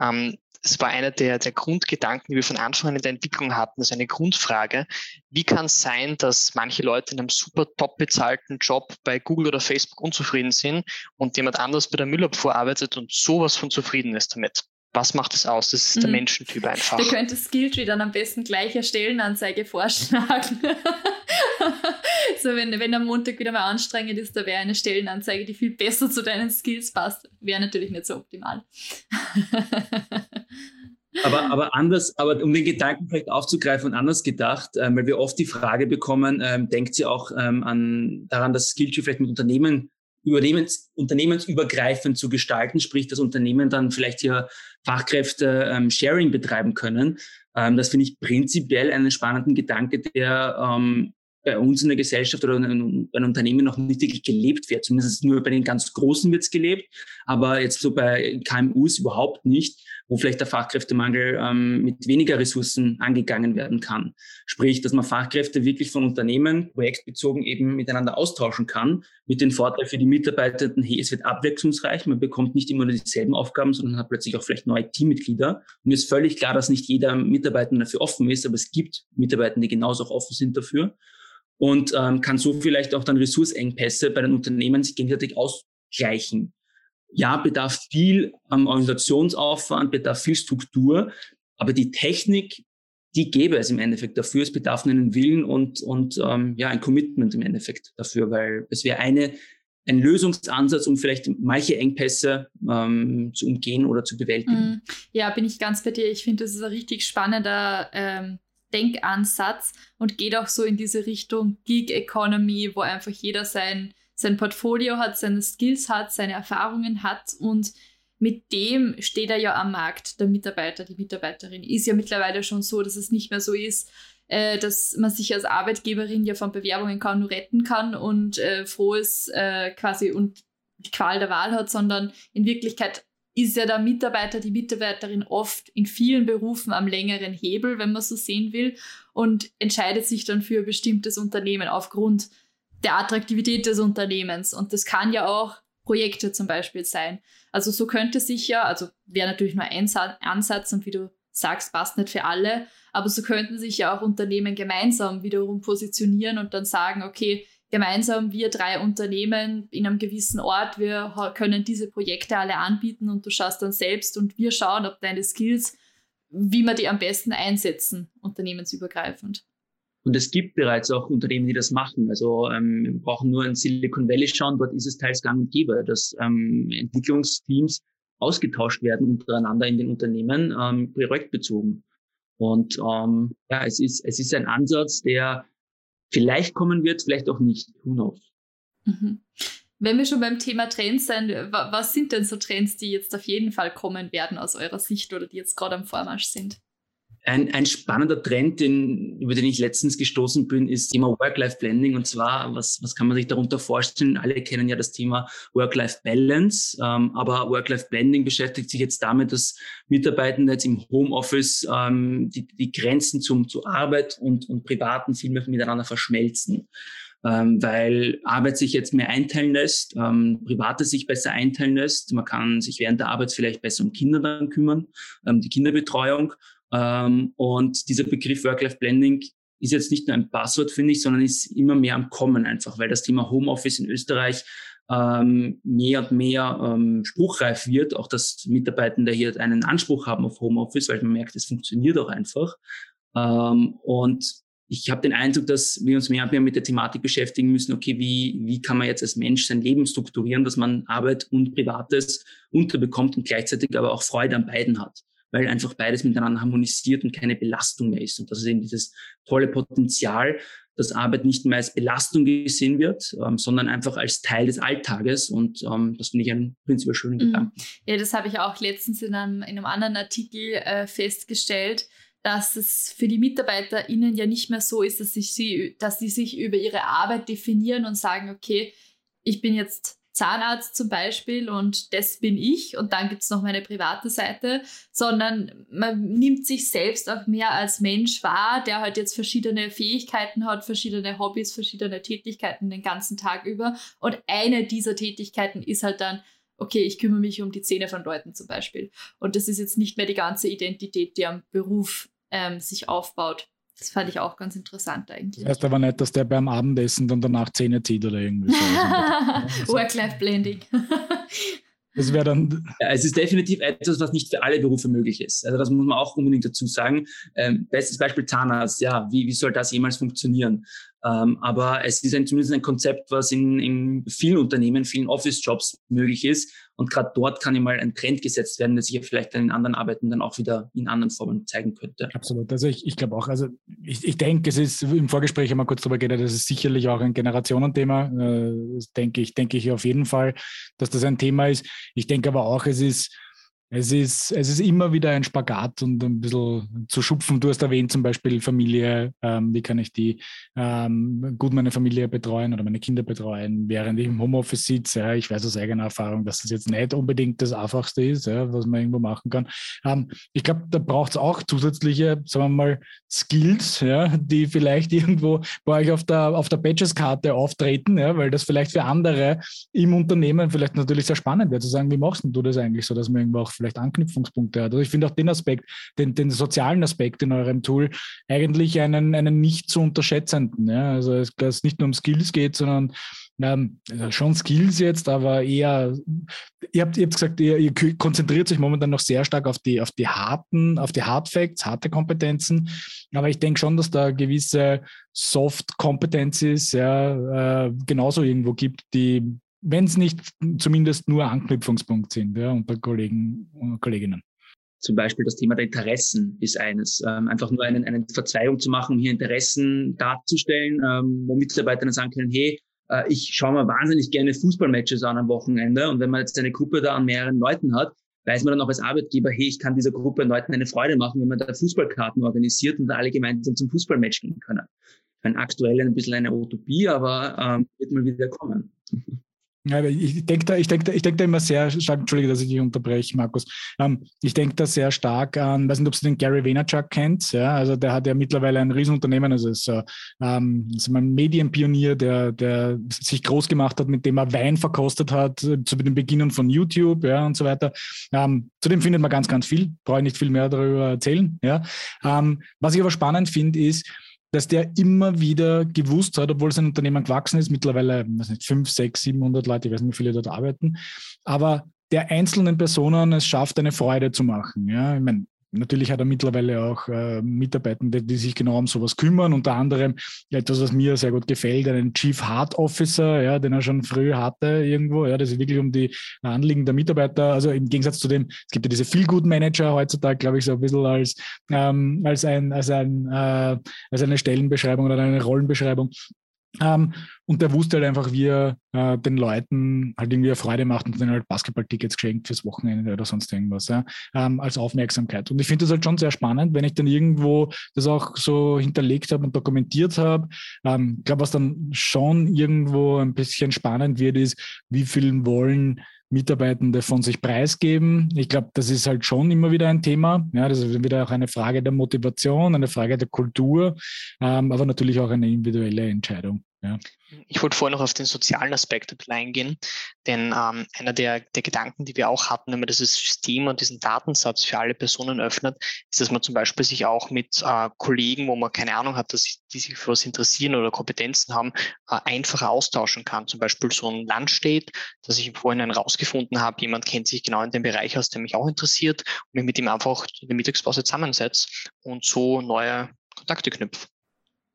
Ähm, es war einer der, der Grundgedanken, die wir von Anfang an in der Entwicklung hatten. Das ist eine Grundfrage. Wie kann es sein, dass manche Leute in einem super top bezahlten Job bei Google oder Facebook unzufrieden sind und jemand anders bei der Müllabfuhr arbeitet und sowas von zufrieden ist damit? Was macht es aus? Das ist der mhm. Menschentyp einfach. Du könntest Skilltree dann am besten gleich eine Stellenanzeige vorschlagen. so, wenn, wenn am Montag wieder mal anstrengend ist, da wäre eine Stellenanzeige, die viel besser zu deinen Skills passt. Wäre natürlich nicht so optimal. aber, aber anders, aber um den Gedanken vielleicht aufzugreifen und anders gedacht, ähm, weil wir oft die Frage bekommen, ähm, denkt sie auch ähm, an, daran, dass Skilltree vielleicht mit Unternehmen unternehmensübergreifend zu gestalten, sprich, dass Unternehmen dann vielleicht hier Fachkräfte-Sharing ähm, betreiben können. Ähm, das finde ich prinzipiell einen spannenden Gedanke, der ähm, bei uns in der Gesellschaft oder bei einem Unternehmen noch nicht wirklich gelebt wird. Zumindest nur bei den ganz Großen wird es gelebt, aber jetzt so bei KMUs überhaupt nicht wo vielleicht der Fachkräftemangel ähm, mit weniger Ressourcen angegangen werden kann. Sprich, dass man Fachkräfte wirklich von Unternehmen projektbezogen eben miteinander austauschen kann, mit dem Vorteil für die Mitarbeitenden, hey, es wird abwechslungsreich, man bekommt nicht immer nur dieselben Aufgaben, sondern hat plötzlich auch vielleicht neue Teammitglieder. Und mir ist völlig klar, dass nicht jeder Mitarbeiter dafür offen ist, aber es gibt Mitarbeiter, die genauso auch offen sind dafür und ähm, kann so vielleicht auch dann Ressourcengpässe bei den Unternehmen sich gegenseitig ausgleichen ja, bedarf viel ähm, Organisationsaufwand, bedarf viel Struktur, aber die Technik, die gäbe es im Endeffekt dafür. Es bedarf einen Willen und, und ähm, ja, ein Commitment im Endeffekt dafür, weil es wäre eine, ein Lösungsansatz, um vielleicht manche Engpässe ähm, zu umgehen oder zu bewältigen. Mm, ja, bin ich ganz bei dir. Ich finde, das ist ein richtig spannender ähm, Denkansatz und geht auch so in diese Richtung Gig Economy, wo einfach jeder sein sein Portfolio hat, seine Skills hat, seine Erfahrungen hat und mit dem steht er ja am Markt, der Mitarbeiter, die Mitarbeiterin. Ist ja mittlerweile schon so, dass es nicht mehr so ist, äh, dass man sich als Arbeitgeberin ja von Bewerbungen kaum nur retten kann und äh, froh ist äh, quasi und die Qual der Wahl hat, sondern in Wirklichkeit ist ja der Mitarbeiter, die Mitarbeiterin oft in vielen Berufen am längeren Hebel, wenn man so sehen will, und entscheidet sich dann für ein bestimmtes Unternehmen aufgrund der Attraktivität des Unternehmens. Und das kann ja auch Projekte zum Beispiel sein. Also so könnte sich ja, also wäre natürlich nur ein Ansatz und wie du sagst, passt nicht für alle, aber so könnten sich ja auch Unternehmen gemeinsam wiederum positionieren und dann sagen, okay, gemeinsam wir drei Unternehmen in einem gewissen Ort, wir können diese Projekte alle anbieten und du schaust dann selbst und wir schauen, ob deine Skills, wie wir die am besten einsetzen, unternehmensübergreifend. Und es gibt bereits auch Unternehmen, die das machen. Also ähm, wir brauchen nur in Silicon Valley schauen, dort ist es teils gang und gäbe, dass ähm, Entwicklungsteams ausgetauscht werden untereinander in den Unternehmen, ähm, projektbezogen. Und ähm, ja, es ist, es ist ein Ansatz, der vielleicht kommen wird, vielleicht auch nicht. Who knows? Mhm. Wenn wir schon beim Thema Trends sind, was sind denn so Trends, die jetzt auf jeden Fall kommen werden aus eurer Sicht oder die jetzt gerade am Vormarsch sind? Ein, ein spannender Trend, den, über den ich letztens gestoßen bin, ist Thema Work-Life-Blending. Und zwar, was, was kann man sich darunter vorstellen? Alle kennen ja das Thema Work-Life-Balance, ähm, aber Work-Life-Blending beschäftigt sich jetzt damit, dass Mitarbeitende jetzt im Homeoffice ähm, die, die Grenzen zum, zu Arbeit und, und Privaten viel mehr miteinander verschmelzen. Ähm, weil Arbeit sich jetzt mehr einteilen lässt, ähm, Private sich besser einteilen lässt. Man kann sich während der Arbeit vielleicht besser um Kinder dann kümmern, ähm, die Kinderbetreuung. Ähm, und dieser Begriff Work-Life-Blending ist jetzt nicht nur ein Passwort, finde ich, sondern ist immer mehr am Kommen einfach, weil das Thema Homeoffice in Österreich ähm, mehr und mehr ähm, spruchreif wird, auch dass Mitarbeitende hier einen Anspruch haben auf Homeoffice, weil man merkt, es funktioniert auch einfach. Ähm, und ich habe den Eindruck, dass wir uns mehr und mehr mit der Thematik beschäftigen müssen, okay, wie, wie kann man jetzt als Mensch sein Leben strukturieren, dass man Arbeit und Privates unterbekommt und gleichzeitig aber auch Freude an beiden hat weil einfach beides miteinander harmonisiert und keine Belastung mehr ist. Und das ist eben dieses tolle Potenzial, dass Arbeit nicht mehr als Belastung gesehen wird, ähm, sondern einfach als Teil des Alltages. Und ähm, das finde ich ein prinzipiell schönen mhm. Gedanken. Ja, das habe ich auch letztens in einem, in einem anderen Artikel äh, festgestellt, dass es für die MitarbeiterInnen ja nicht mehr so ist, dass, sich sie, dass sie sich über ihre Arbeit definieren und sagen, okay, ich bin jetzt Zahnarzt zum Beispiel und das bin ich und dann gibt es noch meine private Seite, sondern man nimmt sich selbst auch mehr als Mensch wahr, der halt jetzt verschiedene Fähigkeiten hat, verschiedene Hobbys, verschiedene Tätigkeiten den ganzen Tag über. Und eine dieser Tätigkeiten ist halt dann, okay, ich kümmere mich um die Zähne von Leuten zum Beispiel. Und das ist jetzt nicht mehr die ganze Identität, die am Beruf ähm, sich aufbaut. Das fand ich auch ganz interessant eigentlich. Das heißt aber nicht, dass der beim Abendessen dann danach Zähne zieht oder irgendwie so. Work-Life-Blending. Das wäre dann. Ja, es ist definitiv etwas, was nicht für alle Berufe möglich ist. Also das muss man auch unbedingt dazu sagen. Ähm, bestes Beispiel Zahnarzt. Ja, wie, wie soll das jemals funktionieren? Ähm, aber es ist ein, zumindest ein Konzept, was in, in vielen Unternehmen, vielen Office-Jobs möglich ist. Und gerade dort kann mal ein Trend gesetzt werden, der sich ja vielleicht in anderen Arbeiten dann auch wieder in anderen Formen zeigen könnte. Absolut. Also ich, ich glaube auch, also ich, ich denke, es ist im Vorgespräch einmal kurz darüber geredet, das ist sicherlich auch ein Generationenthema. Äh, denke ich, denke ich auf jeden Fall, dass das ein Thema ist. Ich denke aber auch, es ist es ist, es ist immer wieder ein Spagat und ein bisschen zu schupfen. Du hast erwähnt zum Beispiel Familie, ähm, wie kann ich die ähm, gut meine Familie betreuen oder meine Kinder betreuen, während ich im Homeoffice sitze. Ja, ich weiß aus eigener Erfahrung, dass das jetzt nicht unbedingt das Einfachste ist, ja, was man irgendwo machen kann. Ähm, ich glaube, da braucht es auch zusätzliche, sagen wir mal, Skills, ja, die vielleicht irgendwo bei euch auf der, auf der Badges-Karte auftreten, ja, weil das vielleicht für andere im Unternehmen vielleicht natürlich sehr spannend wäre, zu sagen, wie machst du das eigentlich so, dass man irgendwo auch vielleicht Anknüpfungspunkte hat. Also ich finde auch den Aspekt, den, den sozialen Aspekt in eurem Tool eigentlich einen, einen nicht zu unterschätzenden. Ja? Also es, dass es nicht nur um Skills geht, sondern ähm, schon Skills jetzt, aber eher, ihr habt, ihr habt gesagt, ihr, ihr, konzentriert sich momentan noch sehr stark auf die, auf die harten, auf die Hard Facts, harte Kompetenzen. Aber ich denke schon, dass da gewisse Soft Competencies ja, äh, genauso irgendwo gibt, die wenn es nicht zumindest nur Anknüpfungspunkt sind ja, unter Kollegen und Kolleginnen. Zum Beispiel das Thema der Interessen ist eines. Ähm, einfach nur einen, eine Verzweihung zu machen, hier Interessen darzustellen, ähm, wo Mitarbeiter dann sagen können, hey, äh, ich schaue mir wahnsinnig gerne Fußballmatches an am Wochenende und wenn man jetzt eine Gruppe da an mehreren Leuten hat, weiß man dann auch als Arbeitgeber, hey, ich kann dieser Gruppe Leuten eine Freude machen, wenn man da Fußballkarten organisiert und da alle gemeinsam zum Fußballmatch gehen können. Ich meine, aktuell ein bisschen eine Utopie, aber ähm, wird mal wieder kommen. Ja, ich denke da, ich denke da, ich denke da immer sehr stark, entschuldige, dass ich dich unterbreche, Markus. Ähm, ich denke da sehr stark an, weiß nicht, ob du den Gary Vaynerchuk kennt, ja, also der hat ja mittlerweile ein Riesenunternehmen, also ist, äh, ähm, ist ein Medienpionier, der, der sich groß gemacht hat, mit dem er Wein verkostet hat, äh, zu den Beginnen von YouTube, ja, und so weiter. Ähm, zudem findet man ganz, ganz viel, brauche ich nicht viel mehr darüber erzählen, ja. Ähm, was ich aber spannend finde, ist, dass der immer wieder gewusst hat, obwohl sein Unternehmen gewachsen ist, mittlerweile, weiß nicht, 5, 6, 700 Leute, ich weiß nicht, wie viele dort arbeiten, aber der einzelnen Personen es schafft, eine Freude zu machen. Ja, ich meine, Natürlich hat er mittlerweile auch äh, Mitarbeitende, die sich genau um sowas kümmern. Unter anderem etwas, was mir sehr gut gefällt, einen Chief Heart Officer, ja, den er schon früh hatte irgendwo. Ja, das ist wirklich um die Anliegen der Mitarbeiter. Also im Gegensatz zu dem, es gibt ja diese Feel Good Manager heutzutage, glaube ich, so ein bisschen als, ähm, als, ein, als, ein, äh, als eine Stellenbeschreibung oder eine Rollenbeschreibung. Ähm, und der wusste halt einfach, wie er äh, den Leuten halt irgendwie eine Freude macht und denen halt Basketballtickets geschenkt fürs Wochenende oder sonst irgendwas, ja, ähm, als Aufmerksamkeit. Und ich finde das halt schon sehr spannend, wenn ich dann irgendwo das auch so hinterlegt habe und dokumentiert habe. Ähm, ich glaube, was dann schon irgendwo ein bisschen spannend wird, ist, wie viel wollen Mitarbeitende von sich preisgeben. Ich glaube, das ist halt schon immer wieder ein Thema. Ja, das ist wieder auch eine Frage der Motivation, eine Frage der Kultur, ähm, aber natürlich auch eine individuelle Entscheidung. Ja. Ich wollte vorher noch auf den sozialen Aspekt ein bisschen eingehen, denn ähm, einer der, der Gedanken, die wir auch hatten, wenn man dieses System und diesen Datensatz für alle Personen öffnet, ist, dass man zum Beispiel sich auch mit äh, Kollegen, wo man keine Ahnung hat, dass die sich für was interessieren oder Kompetenzen haben, äh, einfacher austauschen kann. Zum Beispiel so ein Landstedt, das ich im Vorhinein rausgefunden habe, jemand kennt sich genau in dem Bereich aus, der mich auch interessiert und ich mit ihm einfach in der Mittagspause zusammensetze und so neue Kontakte knüpfe.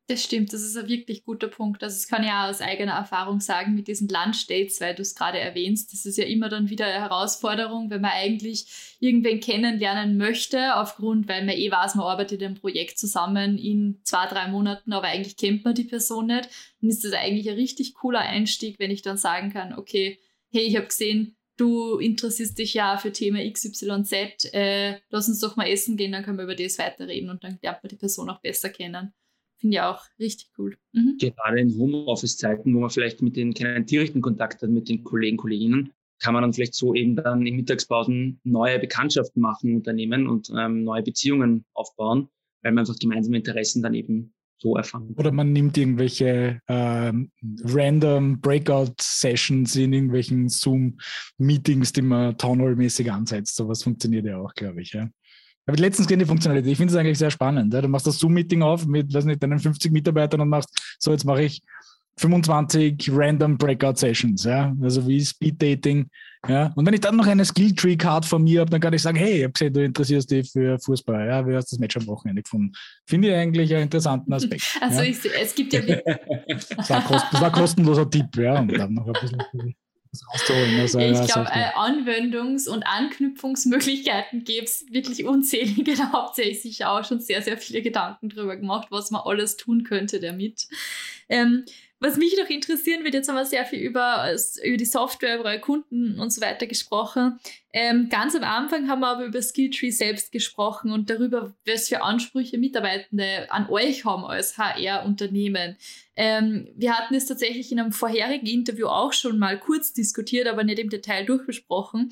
Das stimmt, das ist ein wirklich guter Punkt. Also das kann ich auch aus eigener Erfahrung sagen mit diesen Lunchdates, weil du es gerade erwähnst. Das ist ja immer dann wieder eine Herausforderung, wenn man eigentlich irgendwen kennenlernen möchte, aufgrund, weil man eh weiß, man arbeitet im Projekt zusammen in zwei, drei Monaten, aber eigentlich kennt man die Person nicht. Dann ist das eigentlich ein richtig cooler Einstieg, wenn ich dann sagen kann, okay, hey, ich habe gesehen, du interessierst dich ja für Thema XYZ, äh, lass uns doch mal essen gehen, dann können wir über das weiterreden und dann lernt man die Person auch besser kennen. Finde ich auch richtig cool. Mhm. Gerade in Homeoffice-Zeiten, wo man vielleicht mit den keinen direkten Kontakt hat mit den Kollegen, Kolleginnen, kann man dann vielleicht so eben dann in Mittagspausen neue Bekanntschaften machen Unternehmen und ähm, neue Beziehungen aufbauen, weil man einfach gemeinsame Interessen dann eben so erfahren. Oder man nimmt irgendwelche ähm, random Breakout-Sessions in irgendwelchen Zoom-Meetings, die man Townhall-mäßig ansetzt. Sowas funktioniert ja auch, glaube ich. Ja. Habe letztens gesehen die Funktionalität. Ich finde es eigentlich sehr spannend. Ja. Du machst das Zoom-Meeting auf mit, weiß nicht, deinen 50 Mitarbeitern und machst, so jetzt mache ich 25 random Breakout Sessions. Ja. Also wie Speed Dating Ja? Und wenn ich dann noch eine Skill-Tree-Card von mir habe, dann kann ich sagen, hey, ich habe gesehen, du interessierst dich für Fußball. Ja, wie hast du das Match am Wochenende gefunden? Finde ich eigentlich einen interessanten Aspekt. Also ja? ich, es gibt ja... das, war kost, das war ein kostenloser Tipp, ja. Und dann noch ein bisschen rauszuholen. Also, ich glaube, äh, Anwendungs- und Anknüpfungsmöglichkeiten gäbe es wirklich unzählige. Da habt ihr sich auch schon sehr, sehr viele Gedanken drüber gemacht, was man alles tun könnte damit. Ähm, was mich noch interessieren wird, jetzt haben wir sehr viel über, über die Software, über eure Kunden und so weiter gesprochen. Ähm, ganz am Anfang haben wir aber über Skilltree selbst gesprochen und darüber, was für Ansprüche Mitarbeitende an euch haben als HR-Unternehmen. Ähm, wir hatten es tatsächlich in einem vorherigen Interview auch schon mal kurz diskutiert, aber nicht im Detail durchbesprochen.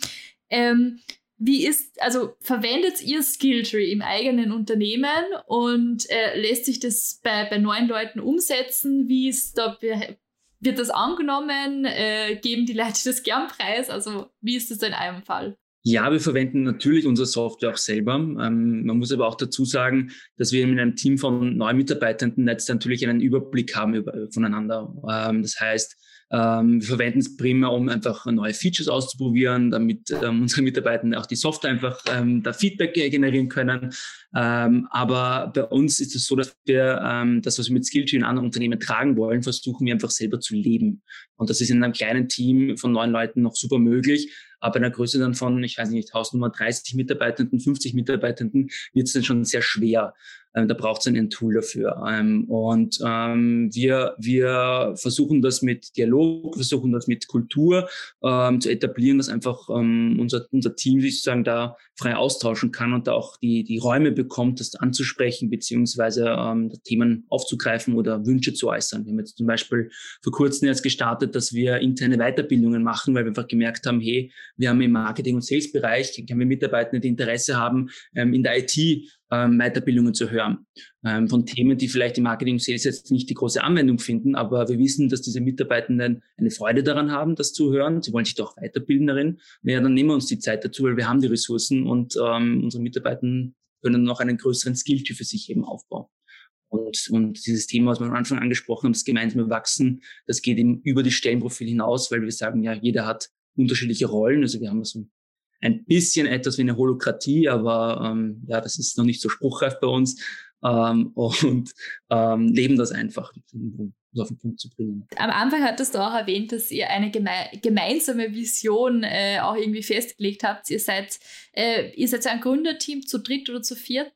Ähm, wie ist, also verwendet ihr Skilltree im eigenen Unternehmen und äh, lässt sich das bei, bei neuen Leuten umsetzen? Wie ist da, wird das angenommen? Äh, geben die Leute das gern preis? Also wie ist das in einem Fall? Ja, wir verwenden natürlich unsere Software auch selber. Ähm, man muss aber auch dazu sagen, dass wir mit einem Team von neun Mitarbeitenden jetzt natürlich einen Überblick haben über, voneinander. Ähm, das heißt, ähm, wir verwenden es primär, um einfach neue Features auszuprobieren, damit ähm, unsere Mitarbeiter auch die Software einfach ähm, da Feedback generieren können. Ähm, aber bei uns ist es so, dass wir ähm, das, was wir mit Skilltree in anderen Unternehmen tragen wollen, versuchen wir einfach selber zu leben. Und das ist in einem kleinen Team von neun Leuten noch super möglich. Aber in einer Größe dann von, ich weiß nicht, Hausnummer 30 Mitarbeitenden, 50 Mitarbeitenden wird es dann schon sehr schwer. Ähm, da braucht es ein Tool dafür. Ähm, und ähm, wir, wir versuchen das mit Dialog, versuchen das mit Kultur ähm, zu etablieren, dass einfach ähm, unser, unser Team sich sozusagen da frei austauschen kann und da auch die, die Räume bekommt, das anzusprechen, beziehungsweise ähm, Themen aufzugreifen oder Wünsche zu äußern. Wir haben jetzt zum Beispiel vor kurzem jetzt gestartet, dass wir interne Weiterbildungen machen, weil wir einfach gemerkt haben, hey, wir haben im Marketing- und Sales-Bereich, haben wir Mitarbeiter, die Interesse haben, ähm, in der IT ähm, Weiterbildungen zu hören. Ähm, von Themen, die vielleicht im Marketing und Sales jetzt nicht die große Anwendung finden, aber wir wissen, dass diese Mitarbeitenden eine Freude daran haben, das zu hören. Sie wollen sich doch weiterbilden darin. Ja, dann nehmen wir uns die Zeit dazu, weil wir haben die Ressourcen und ähm, unsere Mitarbeiter können noch einen größeren Skill-Typ für sich eben aufbauen. Und, und dieses Thema, was wir am Anfang angesprochen haben, das gemeinsame Wachsen, das geht eben über die Stellenprofil hinaus, weil wir sagen, ja, jeder hat unterschiedliche Rollen. Also wir haben so ein bisschen etwas wie eine Holokratie, aber ähm, ja, das ist noch nicht so spruchreif bei uns ähm, und ähm, leben das einfach, um das auf den Punkt zu bringen. Am Anfang hattest du auch erwähnt, dass ihr eine geme gemeinsame Vision äh, auch irgendwie festgelegt habt. Ihr seid, äh, ihr seid ein Gründerteam zu dritt oder zu viert.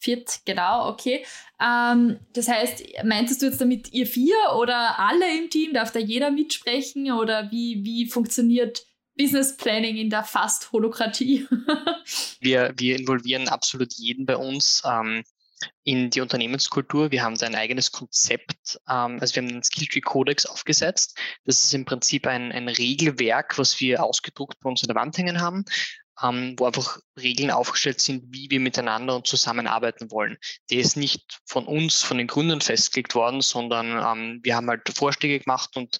Viert, genau, okay. Ähm, das heißt, meintest du jetzt damit ihr vier oder alle im Team? Darf da jeder mitsprechen oder wie, wie funktioniert Business Planning in der fast Holokratie. wir, wir involvieren absolut jeden bei uns ähm, in die Unternehmenskultur. Wir haben da ein eigenes Konzept. Ähm, also wir haben einen Skilltree Codex aufgesetzt. Das ist im Prinzip ein, ein Regelwerk, was wir ausgedruckt bei uns an der Wand hängen haben. Ähm, wo einfach Regeln aufgestellt sind, wie wir miteinander und zusammenarbeiten wollen. Der ist nicht von uns, von den Gründern festgelegt worden, sondern ähm, wir haben halt Vorschläge gemacht und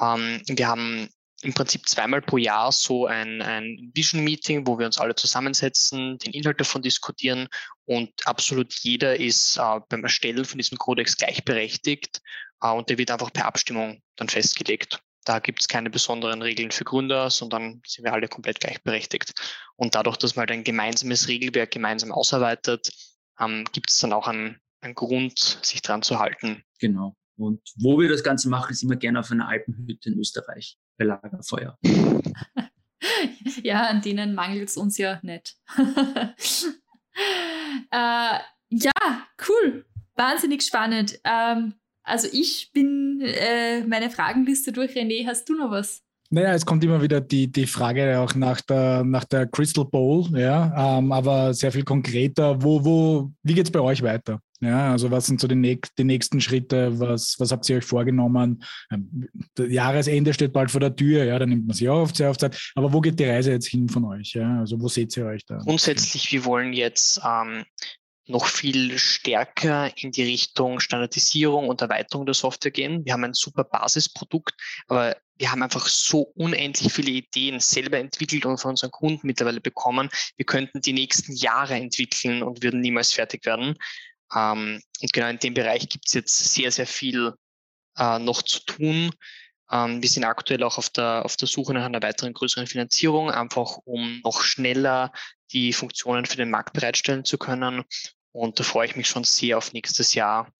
ähm, wir haben im Prinzip zweimal pro Jahr so ein, ein Vision Meeting, wo wir uns alle zusammensetzen, den Inhalt davon diskutieren und absolut jeder ist äh, beim Erstellen von diesem Kodex gleichberechtigt äh, und der wird einfach per Abstimmung dann festgelegt. Da gibt es keine besonderen Regeln für Gründer, sondern sind wir alle komplett gleichberechtigt. Und dadurch, dass man halt ein gemeinsames Regelwerk gemeinsam ausarbeitet, ähm, gibt es dann auch einen, einen Grund, sich dran zu halten. Genau. Und wo wir das Ganze machen, ist immer gerne auf einer Alpenhütte in Österreich Lagerfeuer. ja, an denen mangelt es uns ja nicht. äh, ja, cool. Wahnsinnig spannend. Ähm, also ich bin äh, meine Fragenliste durch. René, hast du noch was? Naja, es kommt immer wieder die, die Frage auch nach der, nach der Crystal Bowl, ja, ähm, aber sehr viel konkreter. Wo, wo, wie geht es bei euch weiter? Ja, also was sind so die, die nächsten Schritte? Was, was habt ihr euch vorgenommen? Ähm, Jahresende steht bald vor der Tür, ja, da nimmt man sich oft sehr auf Zeit. Aber wo geht die Reise jetzt hin von euch? Ja? Also wo seht ihr euch da? Grundsätzlich, wir wollen jetzt ähm, noch viel stärker in die Richtung Standardisierung und Erweiterung der Software gehen. Wir haben ein super Basisprodukt, aber wir haben einfach so unendlich viele Ideen selber entwickelt und von unseren Kunden mittlerweile bekommen. Wir könnten die nächsten Jahre entwickeln und würden niemals fertig werden. Ähm, und genau in dem Bereich gibt es jetzt sehr, sehr viel äh, noch zu tun. Ähm, wir sind aktuell auch auf der, auf der Suche nach einer weiteren größeren Finanzierung, einfach um noch schneller die Funktionen für den Markt bereitstellen zu können. Und da freue ich mich schon sehr auf nächstes Jahr,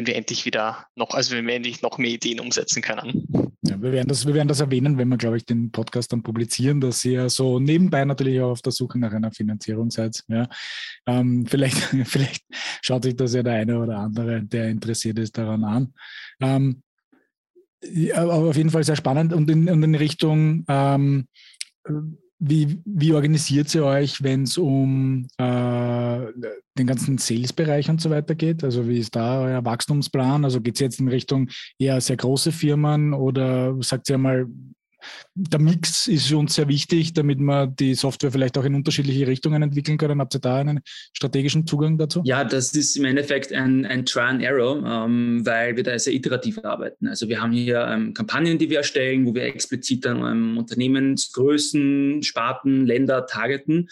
wenn wir endlich wieder noch, also wenn wir endlich noch mehr Ideen umsetzen können. Ja, wir, werden das, wir werden das erwähnen, wenn wir, glaube ich, den Podcast dann publizieren, dass ihr so nebenbei natürlich auch auf der Suche nach einer Finanzierung seid. Ja. Ähm, vielleicht, vielleicht schaut sich das ja der eine oder andere, der interessiert ist, daran an. Ähm, ja, aber auf jeden Fall sehr spannend und in, in Richtung ähm, wie, wie organisiert ihr euch, wenn es um äh, den ganzen Sales-Bereich und so weiter geht? Also wie ist da euer Wachstumsplan? Also geht es jetzt in Richtung eher sehr große Firmen oder sagt ihr mal, der Mix ist uns sehr wichtig, damit wir die Software vielleicht auch in unterschiedliche Richtungen entwickeln können. Habt ihr da einen strategischen Zugang dazu? Ja, das ist im Endeffekt ein, ein Try and Error, ähm, weil wir da sehr iterativ arbeiten. Also wir haben hier ähm, Kampagnen, die wir erstellen, wo wir explizit dann ähm, Unternehmensgrößen, Sparten, Länder targeten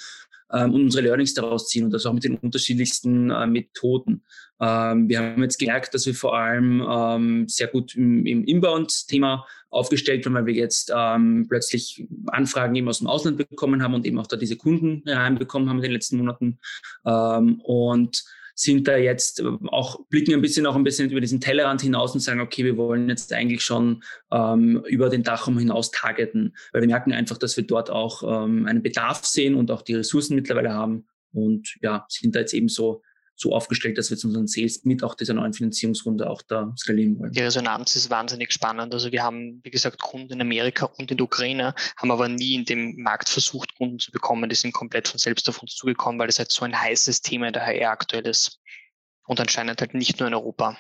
ähm, und unsere Learnings daraus ziehen und das auch mit den unterschiedlichsten äh, Methoden. Ähm, wir haben jetzt gemerkt, dass wir vor allem ähm, sehr gut im, im Inbound-Thema aufgestellt waren, weil wir jetzt ähm, plötzlich Anfragen eben aus dem Ausland bekommen haben und eben auch da diese Kunden reinbekommen haben in den letzten Monaten. Ähm, und sind da jetzt auch, blicken ein bisschen auch ein bisschen über diesen Tellerrand hinaus und sagen, okay, wir wollen jetzt eigentlich schon ähm, über den Dachraum hinaus targeten, weil wir merken einfach, dass wir dort auch ähm, einen Bedarf sehen und auch die Ressourcen mittlerweile haben und ja, sind da jetzt eben so so aufgestellt, dass wir jetzt unseren Sales mit auch dieser neuen Finanzierungsrunde auch da skalieren wollen. Die Resonanz ist wahnsinnig spannend. Also wir haben, wie gesagt, Kunden in Amerika und in der Ukraine, haben aber nie in dem Markt versucht, Kunden zu bekommen. Die sind komplett von selbst auf uns zugekommen, weil es halt so ein heißes Thema in der HR aktuell ist. Und anscheinend halt nicht nur in Europa.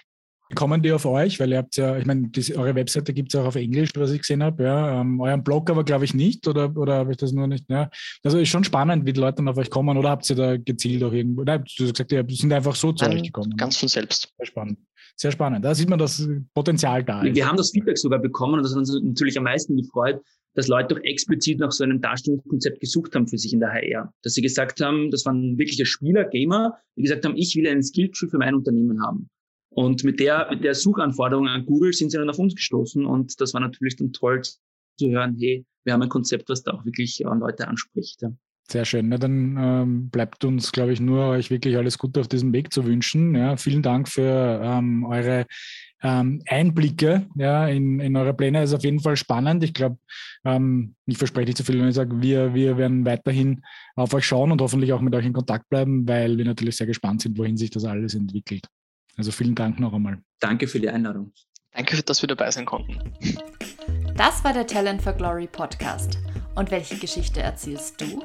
Kommen die auf euch? Weil ihr habt ja, ich meine, eure Webseite gibt es auch auf Englisch, was ich gesehen habe. Ja. Ähm, euren Blog aber, glaube ich, nicht. Oder, oder habe ich das nur nicht? Ja. Also ist schon spannend, wie die Leute dann auf euch kommen. Oder habt ihr da gezielt auch irgendwo? Nein, du hast gesagt, ihr sind einfach so zu Nein, euch gekommen. Ganz von selbst. Sehr spannend. Sehr spannend. Da sieht man, dass Potenzial da ist. Wir haben das Feedback sogar bekommen und das hat uns natürlich am meisten gefreut, dass Leute doch explizit nach so einem Darstellungskonzept gesucht haben für sich in der HR. Dass sie gesagt haben, das waren wirkliche Spieler, Gamer, die gesagt haben, ich will einen Skilltree für mein Unternehmen haben. Und mit der, mit der Suchanforderung an Google sind sie dann auf uns gestoßen und das war natürlich dann toll zu hören, hey, wir haben ein Konzept, was da auch wirklich äh, Leute anspricht. Ja. Sehr schön. Na, dann ähm, bleibt uns, glaube ich, nur euch wirklich alles Gute auf diesem Weg zu wünschen. Ja, vielen Dank für ähm, eure ähm, Einblicke ja, in, in eure Pläne. Das ist auf jeden Fall spannend. Ich glaube, ähm, ich verspreche nicht zu viel, wenn ich sage, wir, wir werden weiterhin auf euch schauen und hoffentlich auch mit euch in Kontakt bleiben, weil wir natürlich sehr gespannt sind, wohin sich das alles entwickelt. Also vielen Dank noch einmal. Danke für die Einladung. Danke, dass wir dabei sein konnten. Das war der Talent for Glory Podcast. Und welche Geschichte erzählst du?